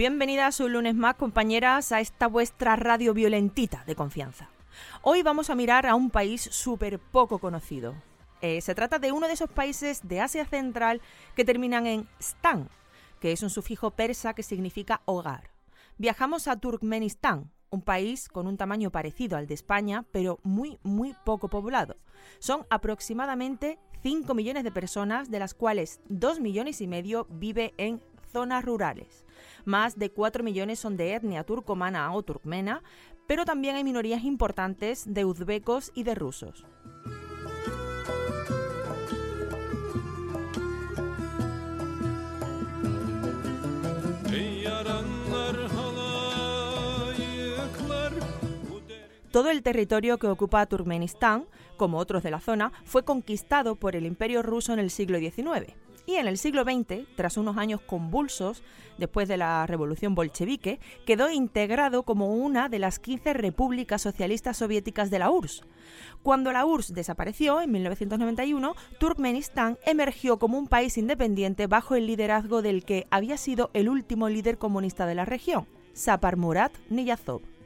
Bienvenidas un lunes más, compañeras, a esta vuestra radio violentita de confianza. Hoy vamos a mirar a un país súper poco conocido. Eh, se trata de uno de esos países de Asia Central que terminan en Stan, que es un sufijo persa que significa hogar. Viajamos a Turkmenistán, un país con un tamaño parecido al de España, pero muy, muy poco poblado. Son aproximadamente 5 millones de personas, de las cuales 2 millones y medio vive en zonas rurales. Más de 4 millones son de etnia turcomana o turkmena, pero también hay minorías importantes de uzbecos y de rusos. Todo el territorio que ocupa Turkmenistán, como otros de la zona, fue conquistado por el Imperio ruso en el siglo XIX. Y en el siglo XX, tras unos años convulsos, después de la revolución bolchevique, quedó integrado como una de las 15 repúblicas socialistas soviéticas de la URSS. Cuando la URSS desapareció en 1991, Turkmenistán emergió como un país independiente bajo el liderazgo del que había sido el último líder comunista de la región, Sapar Murat Niyazov.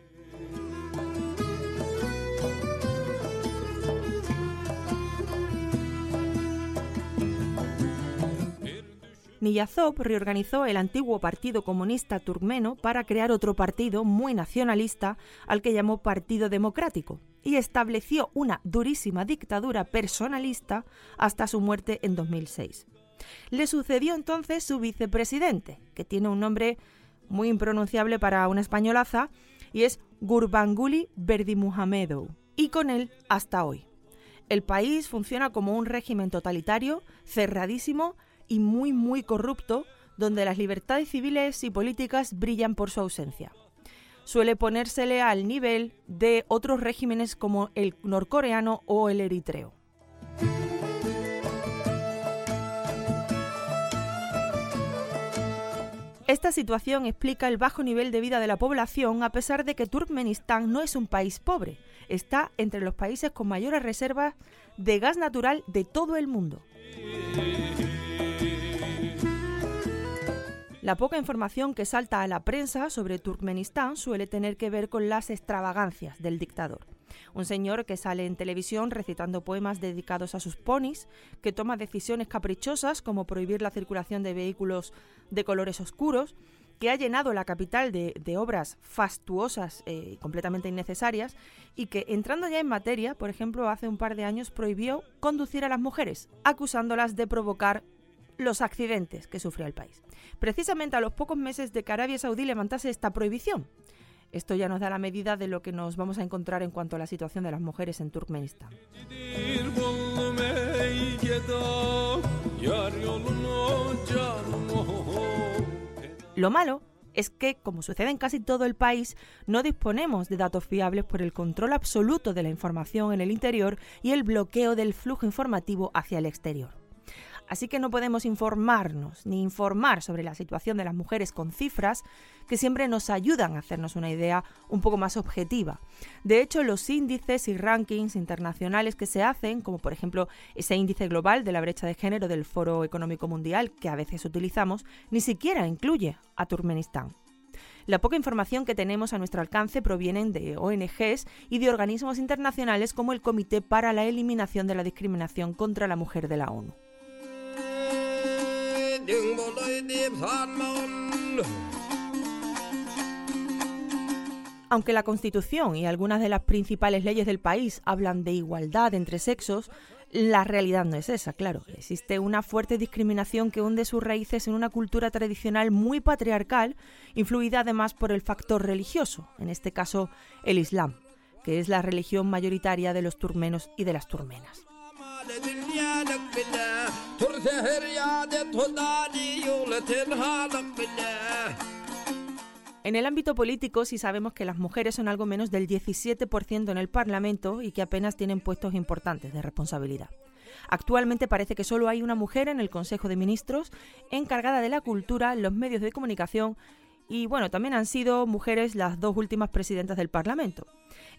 Niyazov reorganizó el antiguo Partido Comunista Turkmeno para crear otro partido muy nacionalista al que llamó Partido Democrático y estableció una durísima dictadura personalista hasta su muerte en 2006. Le sucedió entonces su vicepresidente, que tiene un nombre muy impronunciable para una españolaza, y es Gurbanguly Berdimuhamedov, y con él hasta hoy. El país funciona como un régimen totalitario, cerradísimo, y muy muy corrupto, donde las libertades civiles y políticas brillan por su ausencia. Suele ponérsele al nivel de otros regímenes como el norcoreano o el eritreo. Esta situación explica el bajo nivel de vida de la población a pesar de que Turkmenistán no es un país pobre, está entre los países con mayores reservas de gas natural de todo el mundo. La poca información que salta a la prensa sobre Turkmenistán suele tener que ver con las extravagancias del dictador. Un señor que sale en televisión recitando poemas dedicados a sus ponis, que toma decisiones caprichosas como prohibir la circulación de vehículos de colores oscuros, que ha llenado la capital de, obras fastuosas y eh, completamente innecesarias y que, entrando ya en materia, por ejemplo, hace un par de años prohibió conducir a las mujeres, acusándolas de provocar los accidentes que sufrió el país. Precisamente a los pocos meses de que Arabia Saudí levantase esta prohibición. Esto ya nos da la medida de lo que nos vamos a encontrar en cuanto a la situación de las mujeres en Turkmenistán. Lo malo es que, como sucede en casi todo el país, no disponemos de datos fiables por el control absoluto de la información en el interior y el bloqueo del flujo informativo hacia el exterior. Así que no podemos informarnos ni informar sobre la situación de las mujeres con cifras que siempre nos ayudan a hacernos una idea un poco más objetiva. De hecho, los índices y rankings internacionales que se hacen, como por ejemplo ese índice global de la brecha de género del Foro Económico Mundial que a veces utilizamos, ni siquiera incluye a Turkmenistán. La poca información que tenemos a nuestro alcance provienen de ONGs y de organismos internacionales como el Comité para la Eliminación de la Discriminación contra la Mujer de la ONU. Aunque la Constitución y algunas de las principales leyes del país hablan de igualdad entre sexos, la realidad no es esa, claro. Existe una fuerte discriminación que hunde sus raíces en una cultura tradicional muy patriarcal, influida además por el factor religioso, en este caso el Islam, que es la religión mayoritaria de los turmenos y de las turmenas. En el ámbito político sí sabemos que las mujeres son algo menos del 17% en el Parlamento y que apenas tienen puestos importantes de responsabilidad. Actualmente parece que solo hay una mujer en el Consejo de Ministros encargada de la cultura, los medios de comunicación y bueno, también han sido mujeres las dos últimas presidentas del Parlamento.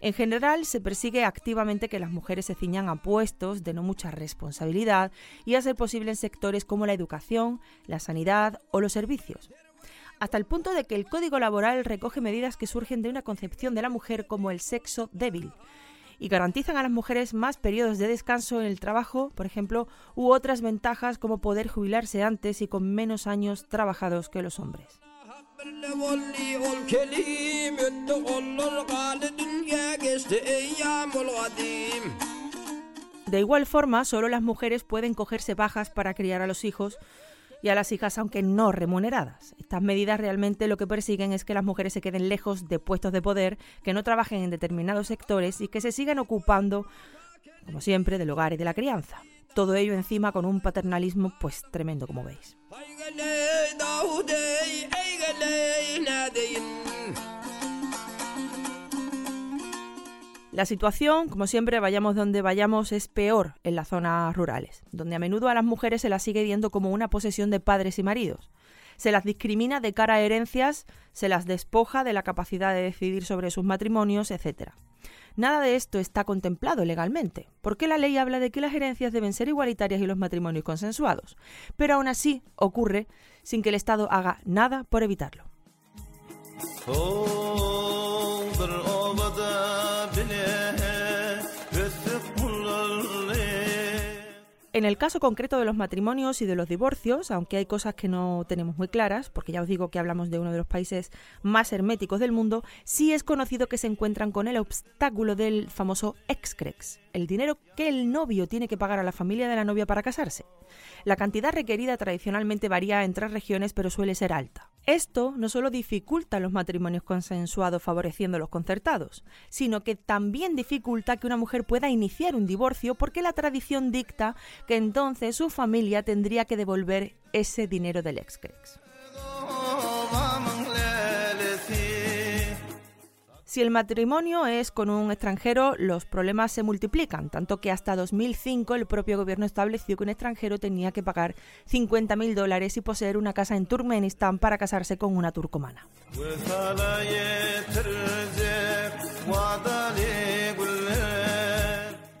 En general, se persigue activamente que las mujeres se ciñan a puestos de no mucha responsabilidad y a ser posible en sectores como la educación, la sanidad o los servicios hasta el punto de que el Código Laboral recoge medidas que surgen de una concepción de la mujer como el sexo débil y garantizan a las mujeres más periodos de descanso en el trabajo, por ejemplo, u otras ventajas como poder jubilarse antes y con menos años trabajados que los hombres. De igual forma, solo las mujeres pueden cogerse bajas para criar a los hijos y a las hijas, aunque no remuneradas. Estas medidas realmente lo que persiguen es que las mujeres se queden lejos de puestos de poder, que no trabajen en determinados sectores y que se sigan ocupando, como siempre, del hogar y de la crianza. Todo ello encima con un paternalismo pues tremendo, como veis. La situación, como siempre, vayamos donde vayamos, es peor en las zonas rurales, donde a menudo a las mujeres se las sigue viendo como una posesión de padres y maridos. Se las discrimina de cara a herencias, se las despoja de la capacidad de decidir sobre sus matrimonios, etc. Nada de esto está contemplado legalmente, porque la ley habla de que las herencias deben ser igualitarias y los matrimonios consensuados, pero aún así ocurre sin que el Estado haga nada por evitarlo. En el caso concreto de los matrimonios y de los divorcios, aunque hay cosas que no tenemos muy claras, porque ya os digo que hablamos de uno de los países más herméticos del mundo, sí es conocido que se encuentran con el obstáculo del famoso excrex, el dinero que el novio tiene que pagar a la familia de la novia para casarse. La cantidad requerida tradicionalmente varía entre regiones, pero suele ser alta. Esto no solo dificulta los matrimonios consensuados favoreciendo los concertados, sino que también dificulta que una mujer pueda iniciar un divorcio porque la tradición dicta que entonces su familia tendría que devolver ese dinero del excrex. Si el matrimonio es con un extranjero, los problemas se multiplican, tanto que hasta 2005 el propio gobierno estableció que un extranjero tenía que pagar 50.000 dólares y poseer una casa en Turkmenistán para casarse con una turcomana.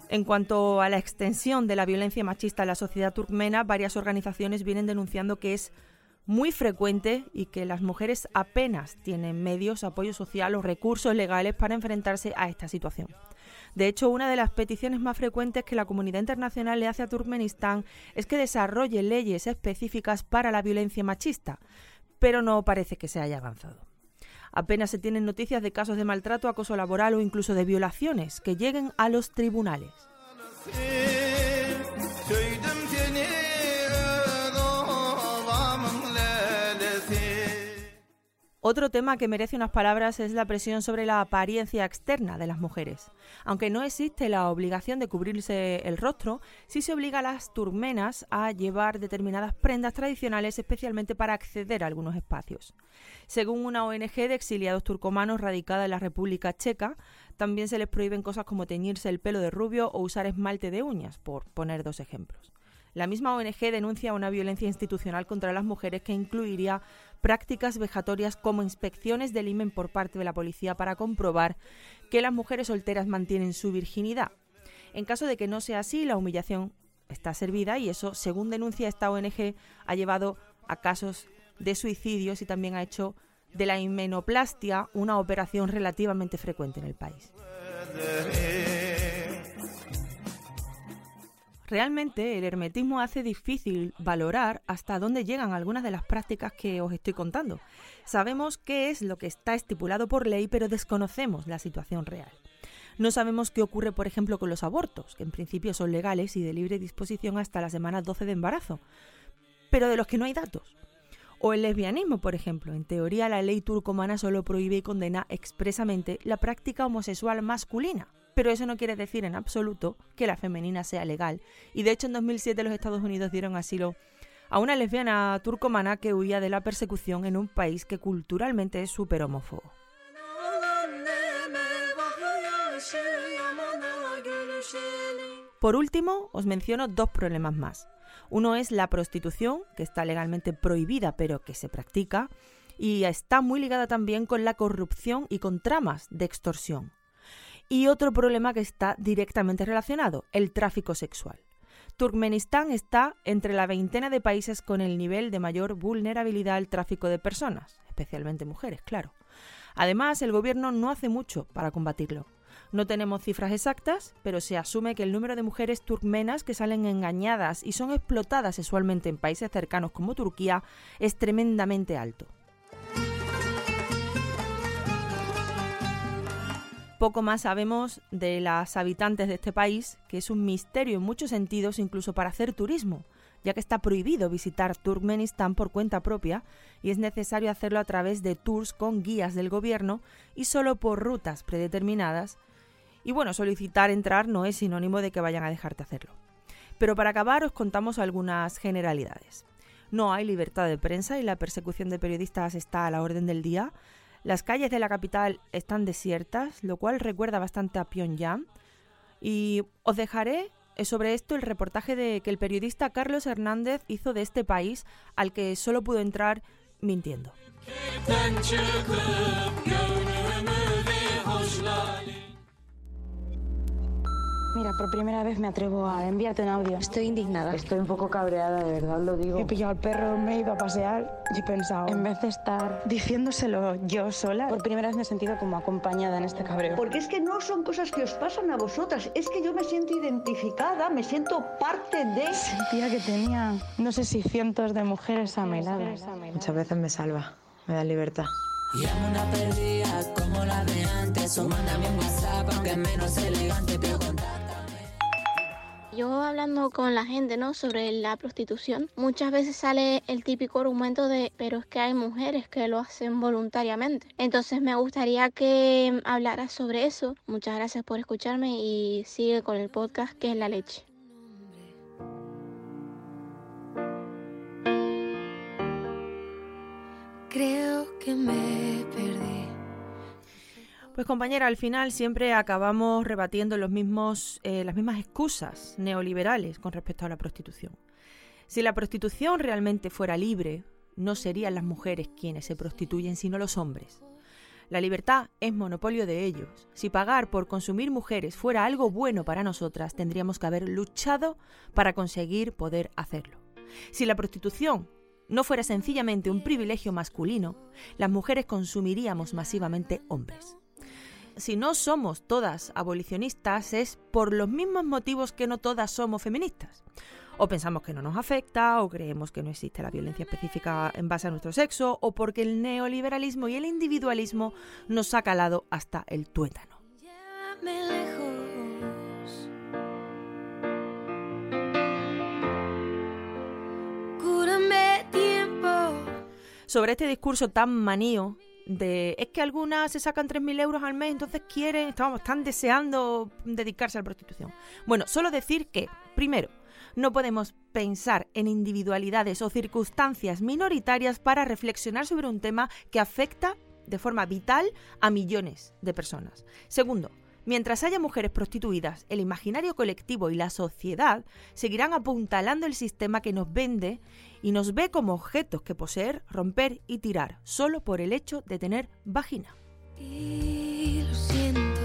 En cuanto a la extensión de la violencia machista en la sociedad turkmena, varias organizaciones vienen denunciando que es muy frecuente y que las mujeres apenas tienen medios, apoyo social o recursos legales para enfrentarse a esta situación. De hecho, una de las peticiones más frecuentes que la comunidad internacional le hace a Turkmenistán es que desarrolle leyes específicas para la violencia machista, pero no parece que se haya avanzado. Apenas se tienen noticias de casos de maltrato, acoso laboral o incluso de violaciones que lleguen a los tribunales. Otro tema que merece unas palabras es la presión sobre la apariencia externa de las mujeres. Aunque no existe la obligación de cubrirse el rostro, sí se obliga a las turmenas a llevar determinadas prendas tradicionales especialmente para acceder a algunos espacios. Según una ONG de exiliados turcomanos radicada en la República Checa, también se les prohíben cosas como teñirse el pelo de rubio o usar esmalte de uñas, por poner dos ejemplos. La misma ONG denuncia una violencia institucional contra las mujeres que incluiría prácticas vejatorias como inspecciones del imen por parte de la policía para comprobar que las mujeres solteras mantienen su virginidad. En caso de que no sea así, la humillación está servida y eso, según denuncia esta ONG, ha llevado a casos de suicidios y también ha hecho de la himenoplastia una operación relativamente frecuente en el país. Realmente el hermetismo hace difícil valorar hasta dónde llegan algunas de las prácticas que os estoy contando. Sabemos qué es lo que está estipulado por ley, pero desconocemos la situación real. No sabemos qué ocurre, por ejemplo, con los abortos, que en principio son legales y de libre disposición hasta la semana 12 de embarazo, pero de los que no hay datos. O el lesbianismo, por ejemplo. En teoría, la ley turcomana solo prohíbe y condena expresamente la práctica homosexual masculina, pero eso no quiere decir en absoluto que la femenina sea legal. Y de hecho en 2007 los Estados Unidos dieron asilo a una lesbiana turcomana que huía de la persecución en un país que culturalmente es súper homófobo. Por último, os menciono dos problemas más. Uno es la prostitución, que está legalmente prohibida pero que se practica, y está muy ligada también con la corrupción y con tramas de extorsión. Y otro problema que está directamente relacionado, el tráfico sexual. Turkmenistán está entre la veintena de países con el nivel de mayor vulnerabilidad al tráfico de personas, especialmente mujeres, claro. Además, el gobierno no hace mucho para combatirlo. No tenemos cifras exactas, pero se asume que el número de mujeres turkmenas que salen engañadas y son explotadas sexualmente en países cercanos como Turquía es tremendamente alto. Poco más sabemos de las habitantes de este país, que es un misterio en muchos sentidos, incluso para hacer turismo, ya que está prohibido visitar Turkmenistán por cuenta propia y es necesario hacerlo a través de tours con guías del gobierno y solo por rutas predeterminadas. Y bueno, solicitar entrar no es sinónimo de que vayan a dejarte hacerlo. Pero para acabar os contamos algunas generalidades. No hay libertad de prensa y la persecución de periodistas está a la orden del día. Las calles de la capital están desiertas, lo cual recuerda bastante a Pyongyang. Y os dejaré eh, sobre esto el reportaje de que el periodista Carlos Hernández hizo de este país al que solo pudo entrar mintiendo. Mira, por primera vez me atrevo a enviarte un audio. Estoy indignada. Estoy un poco cabreada, de verdad lo digo. He pillado al perro, me he ido a pasear y he pensado, en vez de estar diciéndoselo yo sola, por primera vez me he sentido como acompañada en este cabreo. Porque es que no son cosas que os pasan a vosotras, es que yo me siento identificada, me siento parte de... Sentía que tenía, no sé si cientos de mujeres a mi lado. Muchas veces me salva, me da libertad. Llamo una perdida como la de antes O mándame un WhatsApp aunque es menos elegante Pero contáctame Yo hablando con la gente, ¿no? Sobre la prostitución, muchas veces sale el típico argumento de, pero es que hay mujeres que lo hacen voluntariamente. Entonces me gustaría que hablaras sobre eso. Muchas gracias por escucharme y sigue con el podcast que es La Leche. Creo que me perdí. Pues compañera, al final siempre acabamos rebatiendo los eh, las mismas excusas neoliberales con respecto a la prostitución. Si la prostitución realmente fuera libre, no serían las mujeres quienes se prostituyen, sino los hombres. La libertad es monopolio de ellos. Si pagar por consumir mujeres fuera algo bueno para nosotras, tendríamos que haber luchado para conseguir poder hacerlo. Si la prostitución no fuera sencillamente un privilegio masculino, las mujeres consumiríamos masivamente hombres. Si no somos todas abolicionistas es por los mismos motivos que no todas somos feministas. O pensamos que no nos afecta, o creemos que no existe la violencia específica en base a nuestro sexo, o porque el neoliberalismo y el individualismo nos ha calado hasta el tuétano. Sobre este discurso tan manío de es que algunas se sacan 3.000 euros al mes, entonces quieren, estamos, están deseando dedicarse a la prostitución. Bueno, solo decir que, primero, no podemos pensar en individualidades o circunstancias minoritarias para reflexionar sobre un tema que afecta de forma vital a millones de personas. Segundo, Mientras haya mujeres prostituidas, el imaginario colectivo y la sociedad seguirán apuntalando el sistema que nos vende y nos ve como objetos que poseer, romper y tirar, solo por el hecho de tener vagina. Y lo siento.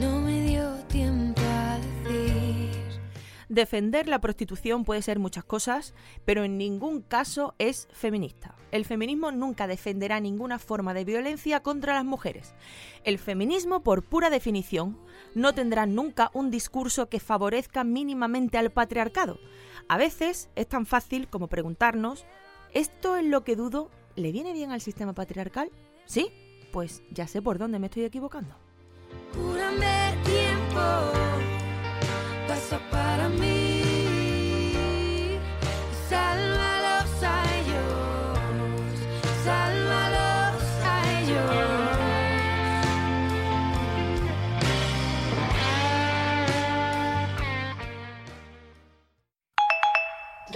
No me dio tiempo. Defender la prostitución puede ser muchas cosas, pero en ningún caso es feminista. El feminismo nunca defenderá ninguna forma de violencia contra las mujeres. El feminismo, por pura definición, no tendrá nunca un discurso que favorezca mínimamente al patriarcado. A veces es tan fácil como preguntarnos, ¿esto es lo que dudo? ¿Le viene bien al sistema patriarcal? ¿Sí? Pues ya sé por dónde me estoy equivocando. Tiempo. Pasa para mí. Sálvalos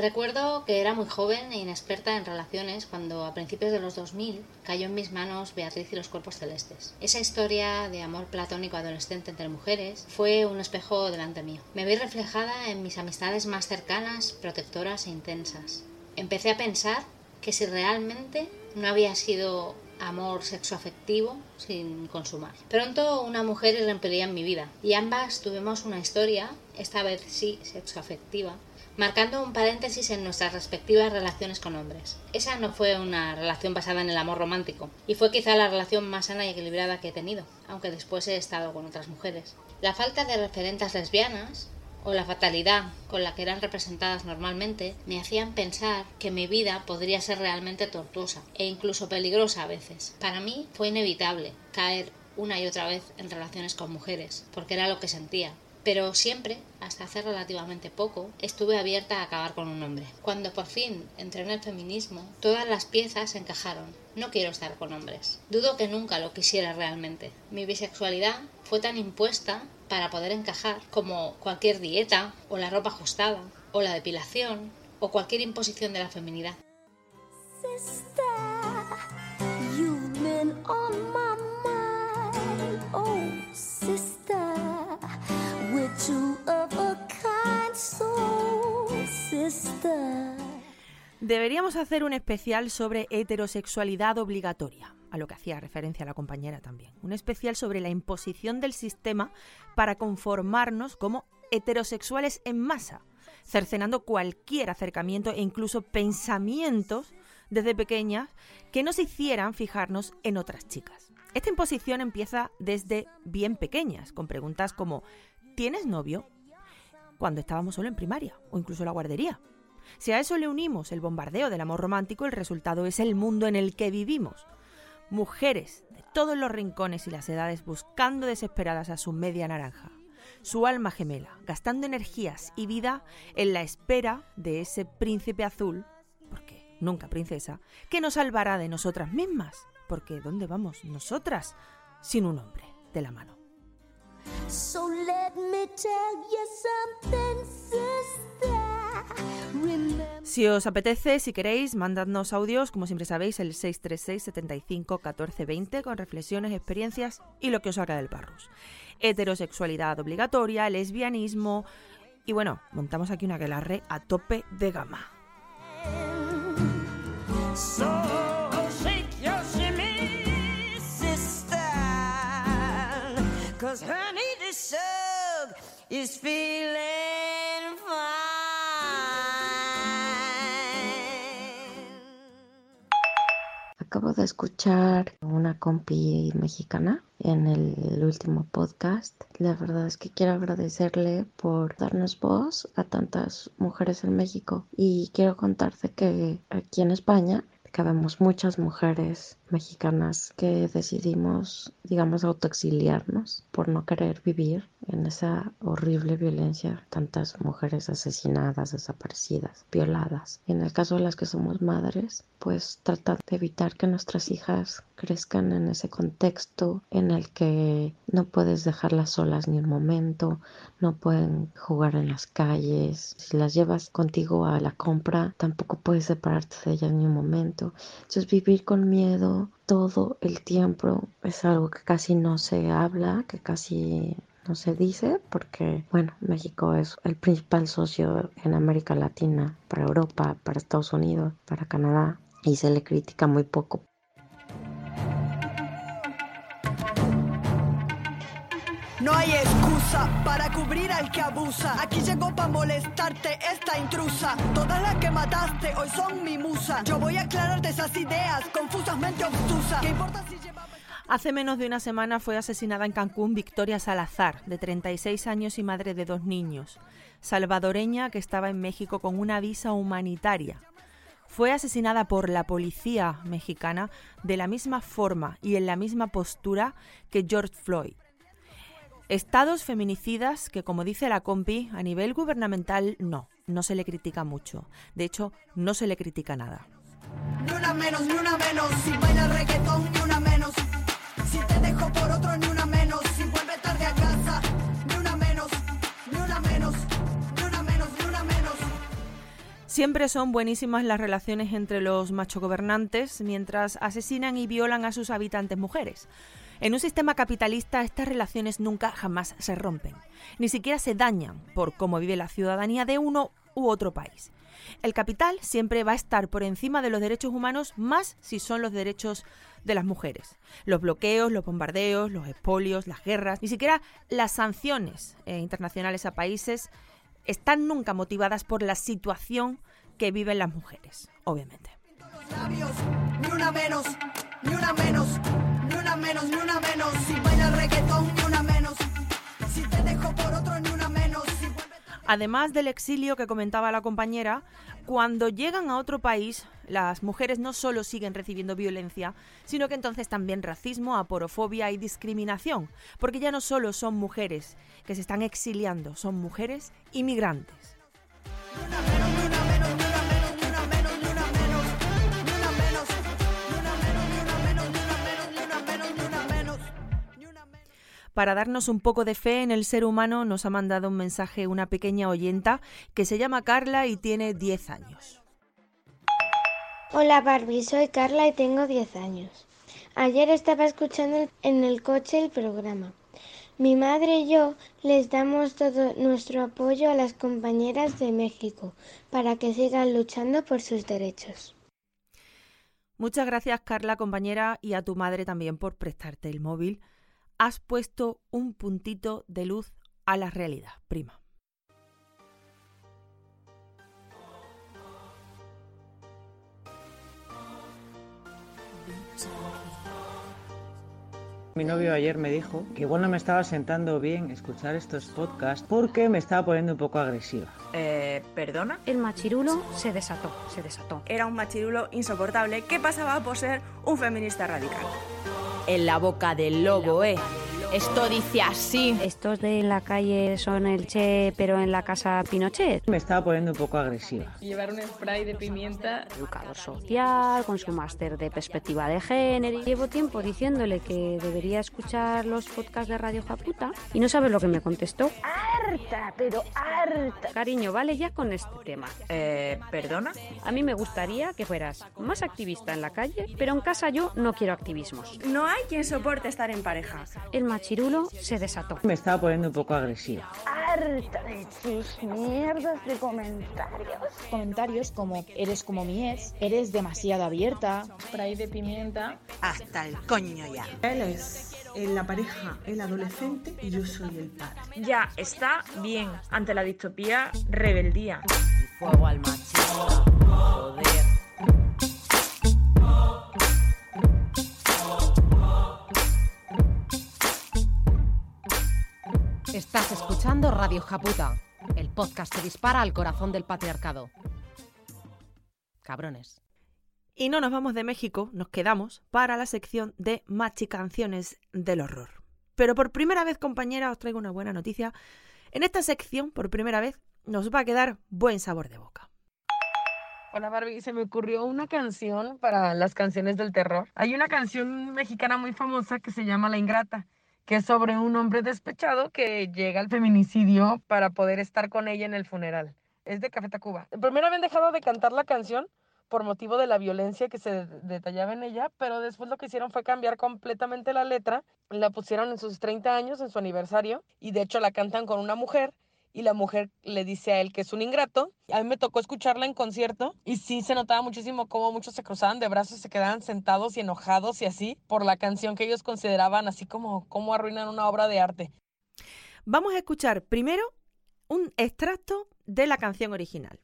Recuerdo que era muy joven e inexperta en relaciones cuando a principios de los 2000 cayó en mis manos Beatriz y los cuerpos celestes. Esa historia de amor platónico adolescente entre mujeres fue un espejo delante mío. Me vi reflejada en mis amistades más cercanas, protectoras e intensas. Empecé a pensar que si realmente no había sido amor sexoafectivo sin consumar. Pronto una mujer irrumpiría en mi vida y ambas tuvimos una historia, esta vez sí sexoafectiva, marcando un paréntesis en nuestras respectivas relaciones con hombres. Esa no fue una relación basada en el amor romántico, y fue quizá la relación más sana y equilibrada que he tenido, aunque después he estado con otras mujeres. La falta de referentes lesbianas o la fatalidad con la que eran representadas normalmente me hacían pensar que mi vida podría ser realmente tortuosa e incluso peligrosa a veces. Para mí fue inevitable caer una y otra vez en relaciones con mujeres, porque era lo que sentía, pero siempre, hasta hace relativamente poco, estuve abierta a acabar con un hombre. Cuando por fin entré en el feminismo, todas las piezas encajaron. No quiero estar con hombres. Dudo que nunca lo quisiera realmente. Mi bisexualidad fue tan impuesta para poder encajar como cualquier dieta, o la ropa ajustada, o la depilación, o cualquier imposición de la feminidad. Sister. Deberíamos hacer un especial sobre heterosexualidad obligatoria, a lo que hacía referencia la compañera también. Un especial sobre la imposición del sistema para conformarnos como heterosexuales en masa, cercenando cualquier acercamiento e incluso pensamientos desde pequeñas que nos hicieran fijarnos en otras chicas. Esta imposición empieza desde bien pequeñas, con preguntas como ¿tienes novio? cuando estábamos solo en primaria o incluso la guardería. Si a eso le unimos el bombardeo del amor romántico, el resultado es el mundo en el que vivimos. Mujeres de todos los rincones y las edades buscando desesperadas a su media naranja, su alma gemela, gastando energías y vida en la espera de ese príncipe azul, porque nunca princesa, que nos salvará de nosotras mismas, porque ¿dónde vamos nosotras sin un hombre de la mano? So let me tell you something, sister. Remember. Si os apetece, si queréis, mandadnos audios, como siempre sabéis, el 636 75 14 20 con reflexiones, experiencias y lo que os haga del parrus. Heterosexualidad obligatoria, lesbianismo y bueno, montamos aquí una guelarre a tope de gama. So Acabo de escuchar una compi mexicana en el último podcast. La verdad es que quiero agradecerle por darnos voz a tantas mujeres en México y quiero contarte que aquí en España cabemos muchas mujeres mexicanas que decidimos, digamos, autoexiliarnos por no querer vivir en esa horrible violencia, tantas mujeres asesinadas, desaparecidas, violadas. En el caso de las que somos madres, pues tratar de evitar que nuestras hijas crezcan en ese contexto en el que no puedes dejarlas solas ni un momento, no pueden jugar en las calles, si las llevas contigo a la compra, tampoco puedes separarte de ellas ni un momento. Entonces vivir con miedo todo el tiempo es algo que casi no se habla, que casi no se dice, porque bueno, México es el principal socio en América Latina, para Europa, para Estados Unidos, para Canadá, y se le critica muy poco No hay excusa para cubrir al que abusa. Aquí llegó para molestarte esta intrusa. Todas las que mataste hoy son mi musa. Yo voy a aclararte esas ideas confusamente obtusas. ¿Qué importa si llevaba... Hace menos de una semana fue asesinada en Cancún Victoria Salazar, de 36 años y madre de dos niños, salvadoreña que estaba en México con una visa humanitaria. Fue asesinada por la policía mexicana de la misma forma y en la misma postura que George Floyd. Estados feminicidas que, como dice la compi, a nivel gubernamental no, no se le critica mucho. De hecho, no se le critica nada. Ni una menos, ni una menos. Si baila reggaetón, ni una menos. Si te dejo por otro, ni una menos. Si vuelve tarde a casa, ni una menos. Ni una menos. Ni una menos, ni una menos. Siempre son buenísimas las relaciones entre los machogobernantes mientras asesinan y violan a sus habitantes mujeres. En un sistema capitalista estas relaciones nunca jamás se rompen, ni siquiera se dañan por cómo vive la ciudadanía de uno u otro país. El capital siempre va a estar por encima de los derechos humanos más si son los derechos de las mujeres. Los bloqueos, los bombardeos, los expolios, las guerras, ni siquiera las sanciones eh, internacionales a países están nunca motivadas por la situación que viven las mujeres, obviamente. Ni una menos, ni una menos, ni una menos, ni una menos. Si baila reggaetón, ni una menos. Si te dejo por otro, ni una menos. Si Además del exilio que comentaba la compañera, cuando llegan a otro país, las mujeres no solo siguen recibiendo violencia, sino que entonces también racismo, aporofobia y discriminación, porque ya no solo son mujeres que se están exiliando, son mujeres inmigrantes. Para darnos un poco de fe en el ser humano nos ha mandado un mensaje una pequeña oyenta que se llama Carla y tiene 10 años. Hola Barbie, soy Carla y tengo 10 años. Ayer estaba escuchando en el coche el programa. Mi madre y yo les damos todo nuestro apoyo a las compañeras de México para que sigan luchando por sus derechos. Muchas gracias Carla, compañera, y a tu madre también por prestarte el móvil. Has puesto un puntito de luz a la realidad, prima. Mi novio ayer me dijo que igual no me estaba sentando bien escuchar estos podcasts porque me estaba poniendo un poco agresiva. Eh, ¿Perdona? El machirulo se desató, se desató. Era un machirulo insoportable que pasaba por ser un feminista radical. En la boca del lobo, eh. Esto dice así. Estos de la calle son el Che, pero en la casa Pinochet. Me estaba poniendo un poco agresiva. Llevar un spray de pimienta. Educador social, con su máster de perspectiva de género. Llevo tiempo diciéndole que debería escuchar los podcasts de Radio Japuta y no sabe lo que me contestó. Harta, pero harta. Cariño, vale ya con este tema. Eh, ¿Perdona? A mí me gustaría que fueras más activista en la calle, pero en casa yo no quiero activismos. No hay quien soporte estar en pareja. El machirulo se desató. Me estaba poniendo un poco agresiva. Harta de tus mierdas de comentarios. Comentarios como eres como mi ex, eres demasiado abierta. Spray de pimienta. Hasta el coño ya. Él es en la pareja, el adolescente y yo soy el padre. Ya está bien. Ante la distopía, rebeldía. Fuego al machista. Joder. Estás escuchando Radio Japuta, el podcast que dispara al corazón del patriarcado. Cabrones. Y no nos vamos de México, nos quedamos para la sección de machicanciones del horror. Pero por primera vez, compañera, os traigo una buena noticia. En esta sección, por primera vez, nos va a quedar buen sabor de boca. Hola Barbie, se me ocurrió una canción para las canciones del terror. Hay una canción mexicana muy famosa que se llama La Ingrata que es sobre un hombre despechado que llega al feminicidio para poder estar con ella en el funeral. Es de Café Tacuba. Primero habían dejado de cantar la canción por motivo de la violencia que se detallaba en ella, pero después lo que hicieron fue cambiar completamente la letra, la pusieron en sus 30 años, en su aniversario, y de hecho la cantan con una mujer, y la mujer le dice a él que es un ingrato. A mí me tocó escucharla en concierto y sí se notaba muchísimo cómo muchos se cruzaban de brazos, se quedaban sentados y enojados y así por la canción que ellos consideraban así como cómo arruinan una obra de arte. Vamos a escuchar primero un extracto de la canción original.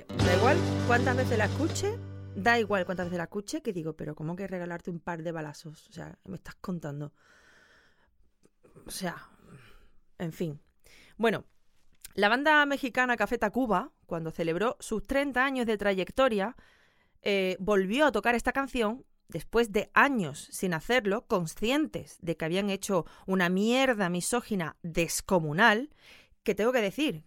Da igual cuántas veces la escuche, da igual cuántas veces la escuche, que digo, pero ¿cómo que regalarte un par de balazos? O sea, me estás contando. O sea, en fin. Bueno, la banda mexicana Café Tacuba, cuando celebró sus 30 años de trayectoria, eh, volvió a tocar esta canción después de años sin hacerlo, conscientes de que habían hecho una mierda misógina descomunal, que tengo que decir,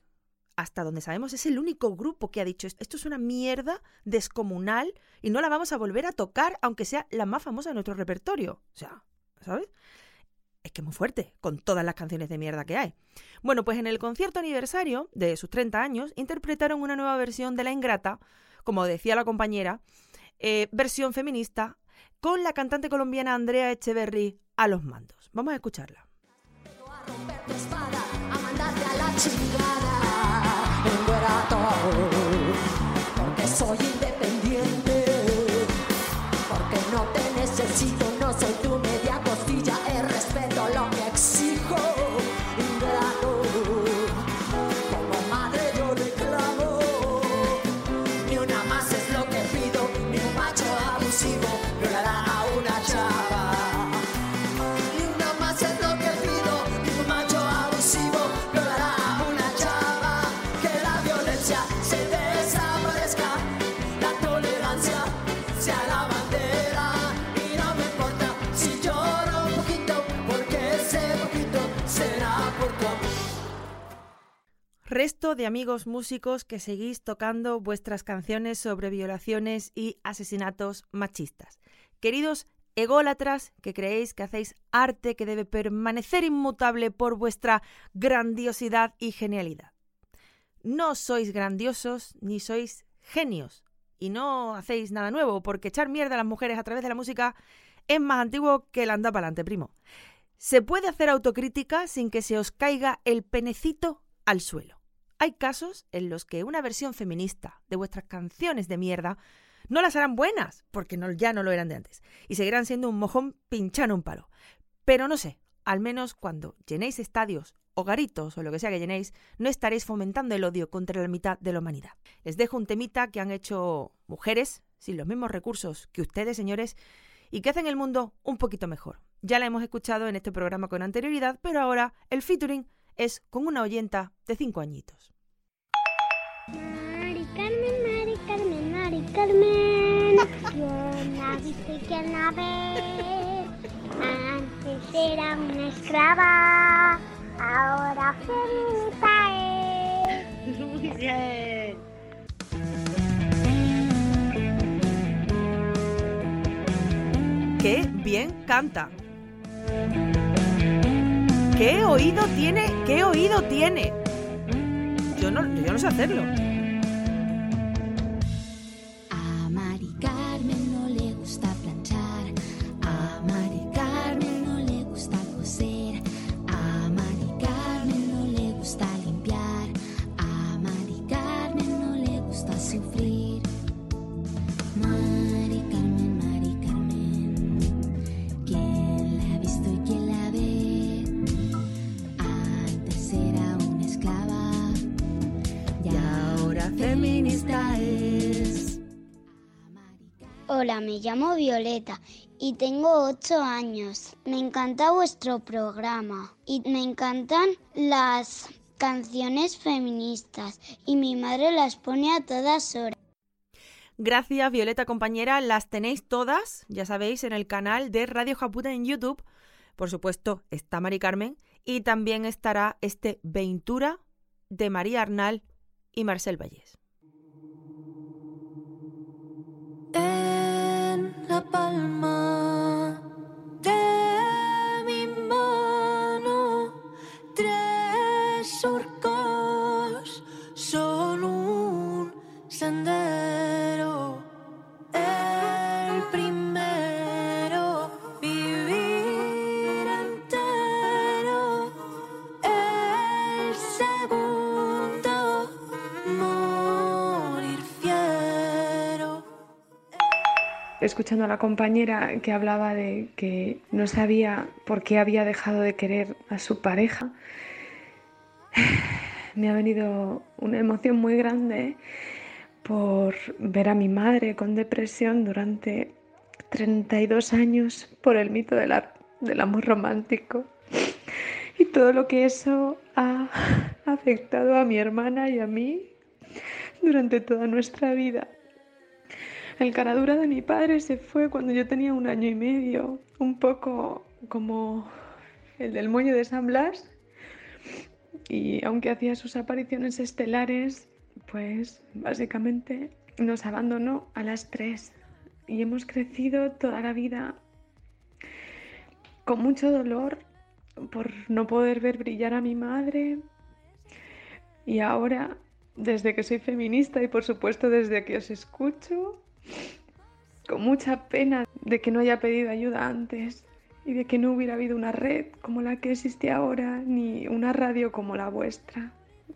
hasta donde sabemos es el único grupo que ha dicho esto es una mierda descomunal y no la vamos a volver a tocar aunque sea la más famosa de nuestro repertorio. O sea, ¿sabes? Es que es muy fuerte, con todas las canciones de mierda que hay. Bueno, pues en el concierto aniversario de sus 30 años interpretaron una nueva versión de La Ingrata, como decía la compañera, eh, versión feminista, con la cantante colombiana Andrea Echeverry a los mandos. Vamos a escucharla. a mandarte a la chingada, porque soy independiente, porque no te necesito, Resto de amigos músicos que seguís tocando vuestras canciones sobre violaciones y asesinatos machistas. Queridos ególatras que creéis que hacéis arte que debe permanecer inmutable por vuestra grandiosidad y genialidad. No sois grandiosos ni sois genios y no hacéis nada nuevo porque echar mierda a las mujeres a través de la música es más antiguo que el anda pa'lante, primo. Se puede hacer autocrítica sin que se os caiga el penecito al suelo. Hay casos en los que una versión feminista de vuestras canciones de mierda no las harán buenas, porque ya no lo eran de antes, y seguirán siendo un mojón pinchando un palo. Pero no sé, al menos cuando llenéis estadios o garitos o lo que sea que llenéis, no estaréis fomentando el odio contra la mitad de la humanidad. Les dejo un temita que han hecho mujeres sin los mismos recursos que ustedes, señores, y que hacen el mundo un poquito mejor. Ya la hemos escuchado en este programa con anterioridad, pero ahora el featuring es con una oyenta de 5 añitos. Mari Carmen, Mari Carmen, Mari Carmen. Yo la viste que la ve. Antes era una esclava, ahora feminista es. Muy bien. ¡Qué bien canta! ¿Qué oído tiene? ¿Qué oído tiene? Yo no, sé hacerlo. Hola, me llamo Violeta y tengo 8 años. Me encanta vuestro programa y me encantan las canciones feministas y mi madre las pone a todas horas. Gracias, Violeta compañera. Las tenéis todas, ya sabéis, en el canal de Radio Japuta en YouTube. Por supuesto, está Mari Carmen y también estará este Ventura de María Arnal y Marcel Vallés. En la palma escuchando a la compañera que hablaba de que no sabía por qué había dejado de querer a su pareja, me ha venido una emoción muy grande por ver a mi madre con depresión durante 32 años por el mito de la- del amor romántico. y todo lo que eso ha afectado a mi hermana y a mí durante toda nuestra vida. El caradura de mi padre se fue cuando yo tenía un año y medio, un poco como el del muelle de San Blas. Y aunque hacía sus apariciones estelares, pues básicamente nos abandonó a las tres. Y hemos crecido toda la vida con mucho dolor por no poder ver brillar a mi madre. Y ahora, desde que soy feminista y por supuesto desde que os escucho, con mucha pena de que no haya pedido ayuda antes y de que no hubiera habido una red como la que existe ahora, ni una radio como la vuestra.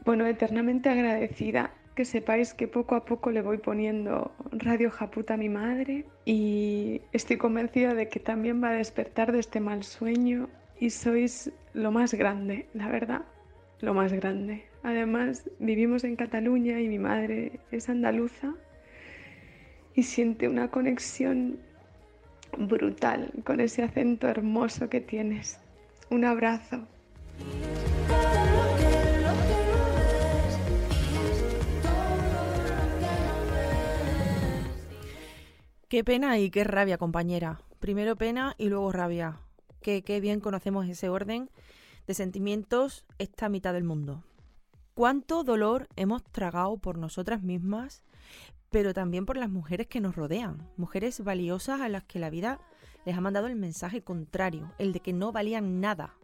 Bueno, eternamente agradecida que sepáis que poco a poco le voy poniendo Radio Japuta a mi madre y estoy convencida de que también va a despertar de este mal sueño y sois lo más grande, la verdad, lo más grande. Además, vivimos en Cataluña y mi madre es andaluza y siente una conexión brutal con ese acento hermoso que tienes. Un abrazo. Qué pena y qué rabia, compañera. Primero pena y luego rabia. Qué, qué bien conocemos ese orden de sentimientos esta mitad del mundo. Cuánto dolor hemos tragado por nosotras mismas, pero también por las mujeres que nos rodean, mujeres valiosas a las que la vida les ha mandado el mensaje contrario, el de que no valían nada.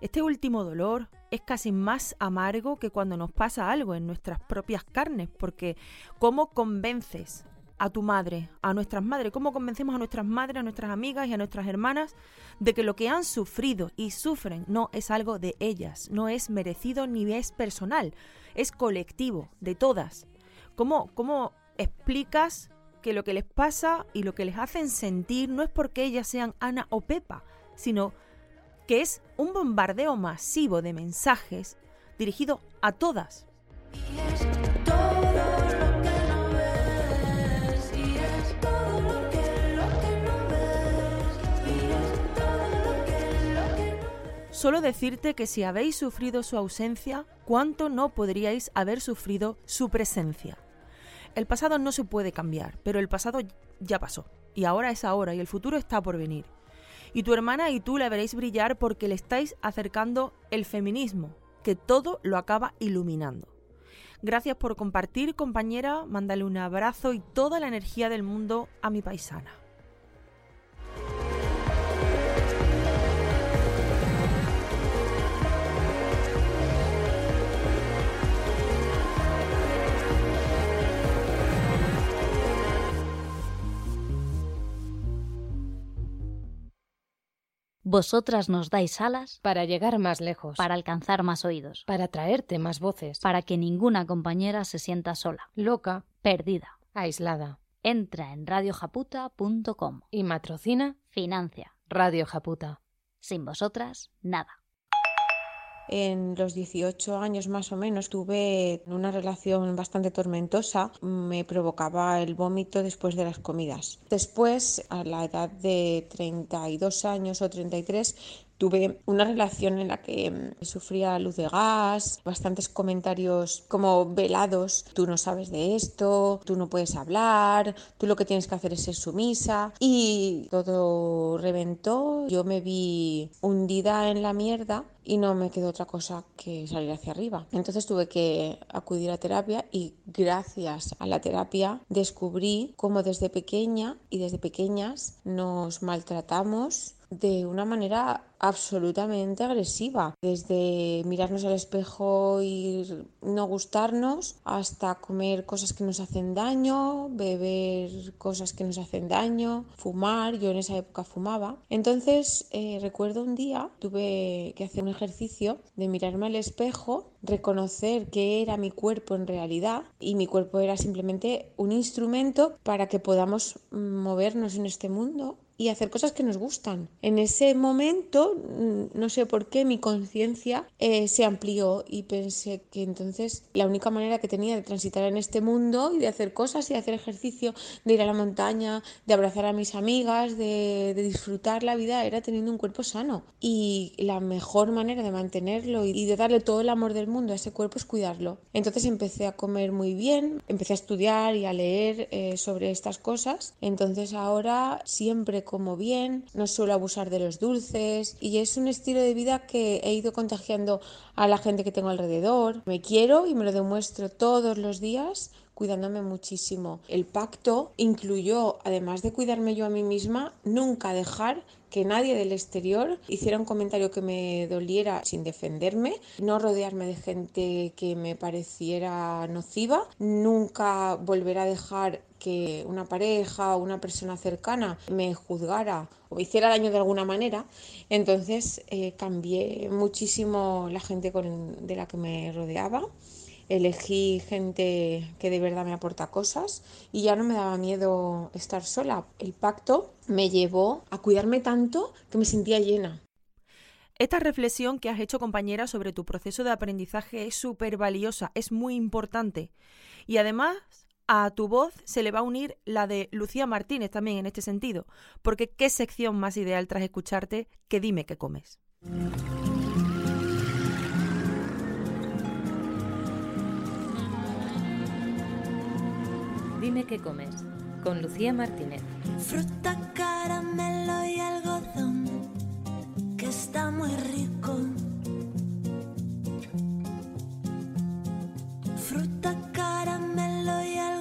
Este último dolor es casi más amargo que cuando nos pasa algo en nuestras propias carnes, porque ¿cómo convences a tu madre, a nuestras madres, cómo convencemos a nuestras madres, a nuestras amigas y a nuestras hermanas de que lo que han sufrido y sufren no es algo de ellas, no es merecido ni es personal, es colectivo, de todas? ¿Cómo, cómo explicas que lo que les pasa y lo que les hacen sentir no es porque ellas sean Ana o Pepa, sino que es un bombardeo masivo de mensajes dirigido a todas. Solo decirte que si habéis sufrido su ausencia, ¿cuánto no podríais haber sufrido su presencia? El pasado no se puede cambiar, pero el pasado ya pasó, y ahora es ahora, y el futuro está por venir. Y tu hermana y tú la veréis brillar porque le estáis acercando el feminismo, que todo lo acaba iluminando. Gracias por compartir, compañera, mándale un abrazo y toda la energía del mundo a mi paisana. Vosotras nos dais alas para llegar más lejos, para alcanzar más oídos, para traerte más voces, para que ninguna compañera se sienta sola, loca, perdida, aislada. Entra en radiojaputa.com y matrocina, financia. Radio Japuta. Sin vosotras, nada. En los 18 años más o menos tuve una relación bastante tormentosa, me provocaba el vómito después de las comidas. Después, a la edad de 32 años o 33, tuve una relación en la que mm, sufría luz de gas, bastantes comentarios como velados, tú no sabes de esto, tú no puedes hablar, tú lo que tienes que hacer es ser sumisa y todo reventó, yo me vi hundida en la mierda y no me quedó otra cosa que salir hacia arriba. Entonces tuve que acudir a terapia y gracias a la terapia descubrí cómo desde pequeña y desde pequeñas nos maltratamos de una manera absolutamente agresiva, desde mirarnos al espejo y no gustarnos hasta comer cosas que nos hacen daño, beber cosas que nos hacen daño, fumar, yo en esa época fumaba. Entonces eh, recuerdo un día tuve que hacer un ejercicio de mirarme al espejo, reconocer que era mi cuerpo en realidad y mi cuerpo era simplemente un instrumento para que podamos movernos en este mundo y hacer cosas que nos gustan. En ese momento, mm, no sé por qué, mi conciencia eh, se amplió y pensé que entonces la única manera que tenía de transitar en este mundo y de hacer cosas y de hacer ejercicio, de ir a la montaña, de abrazar a mis amigas, de, disfrutar la vida era teniendo un cuerpo sano. Y la mejor manera de mantenerlo y de darle todo el amor del mundo a ese cuerpo es cuidarlo. Entonces empecé a comer muy bien, empecé a estudiar y a leer eh, sobre estas cosas. Entonces ahora siempre como bien, no suelo abusar de los dulces y es un estilo de vida que he ido contagiando a la gente que tengo alrededor. Me quiero y me lo demuestro todos los días cuidándome muchísimo. El pacto incluyó, además de cuidarme yo a mí misma, nunca dejar que nadie del exterior hiciera un comentario que me doliera sin defenderme, no rodearme de gente que me pareciera nociva, nunca volver a dejar que una pareja o una persona cercana me juzgara o me hiciera daño de alguna manera, entonces eh, cambié muchísimo la gente de la que me rodeaba elegí gente que de verdad me aporta cosas y ya no me daba miedo estar sola. El pacto me llevó a cuidarme tanto que me sentía llena. Esta reflexión que has hecho, compañera, sobre tu proceso de aprendizaje es súper valiosa, es muy importante. Y además, a tu voz se le va a unir la de Lucía Martínez también en este sentido, porque qué sección más ideal tras escucharte que dime qué comes. Dime qué comes, con Lucía Martínez. Fruta, caramelo y algodón, que está muy rico. Fruta, caramelo y algodón,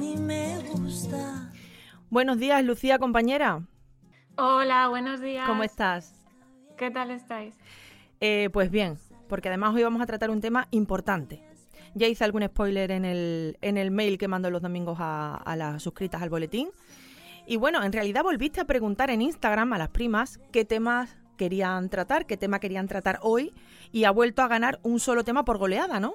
mí me gusta. Buenos días, Lucía, compañera. Hola, buenos días. ¿Cómo estás? ¿Qué tal estáis? Eh, pues bien, porque además hoy vamos a tratar un tema importante. Ya hice algún spoiler en el, en el mail que mando los domingos a, a las suscritas al boletín. Y bueno, en realidad volviste a preguntar en Instagram a las primas qué temas querían tratar, qué tema querían tratar hoy y ha vuelto a ganar un solo tema por goleada, ¿no?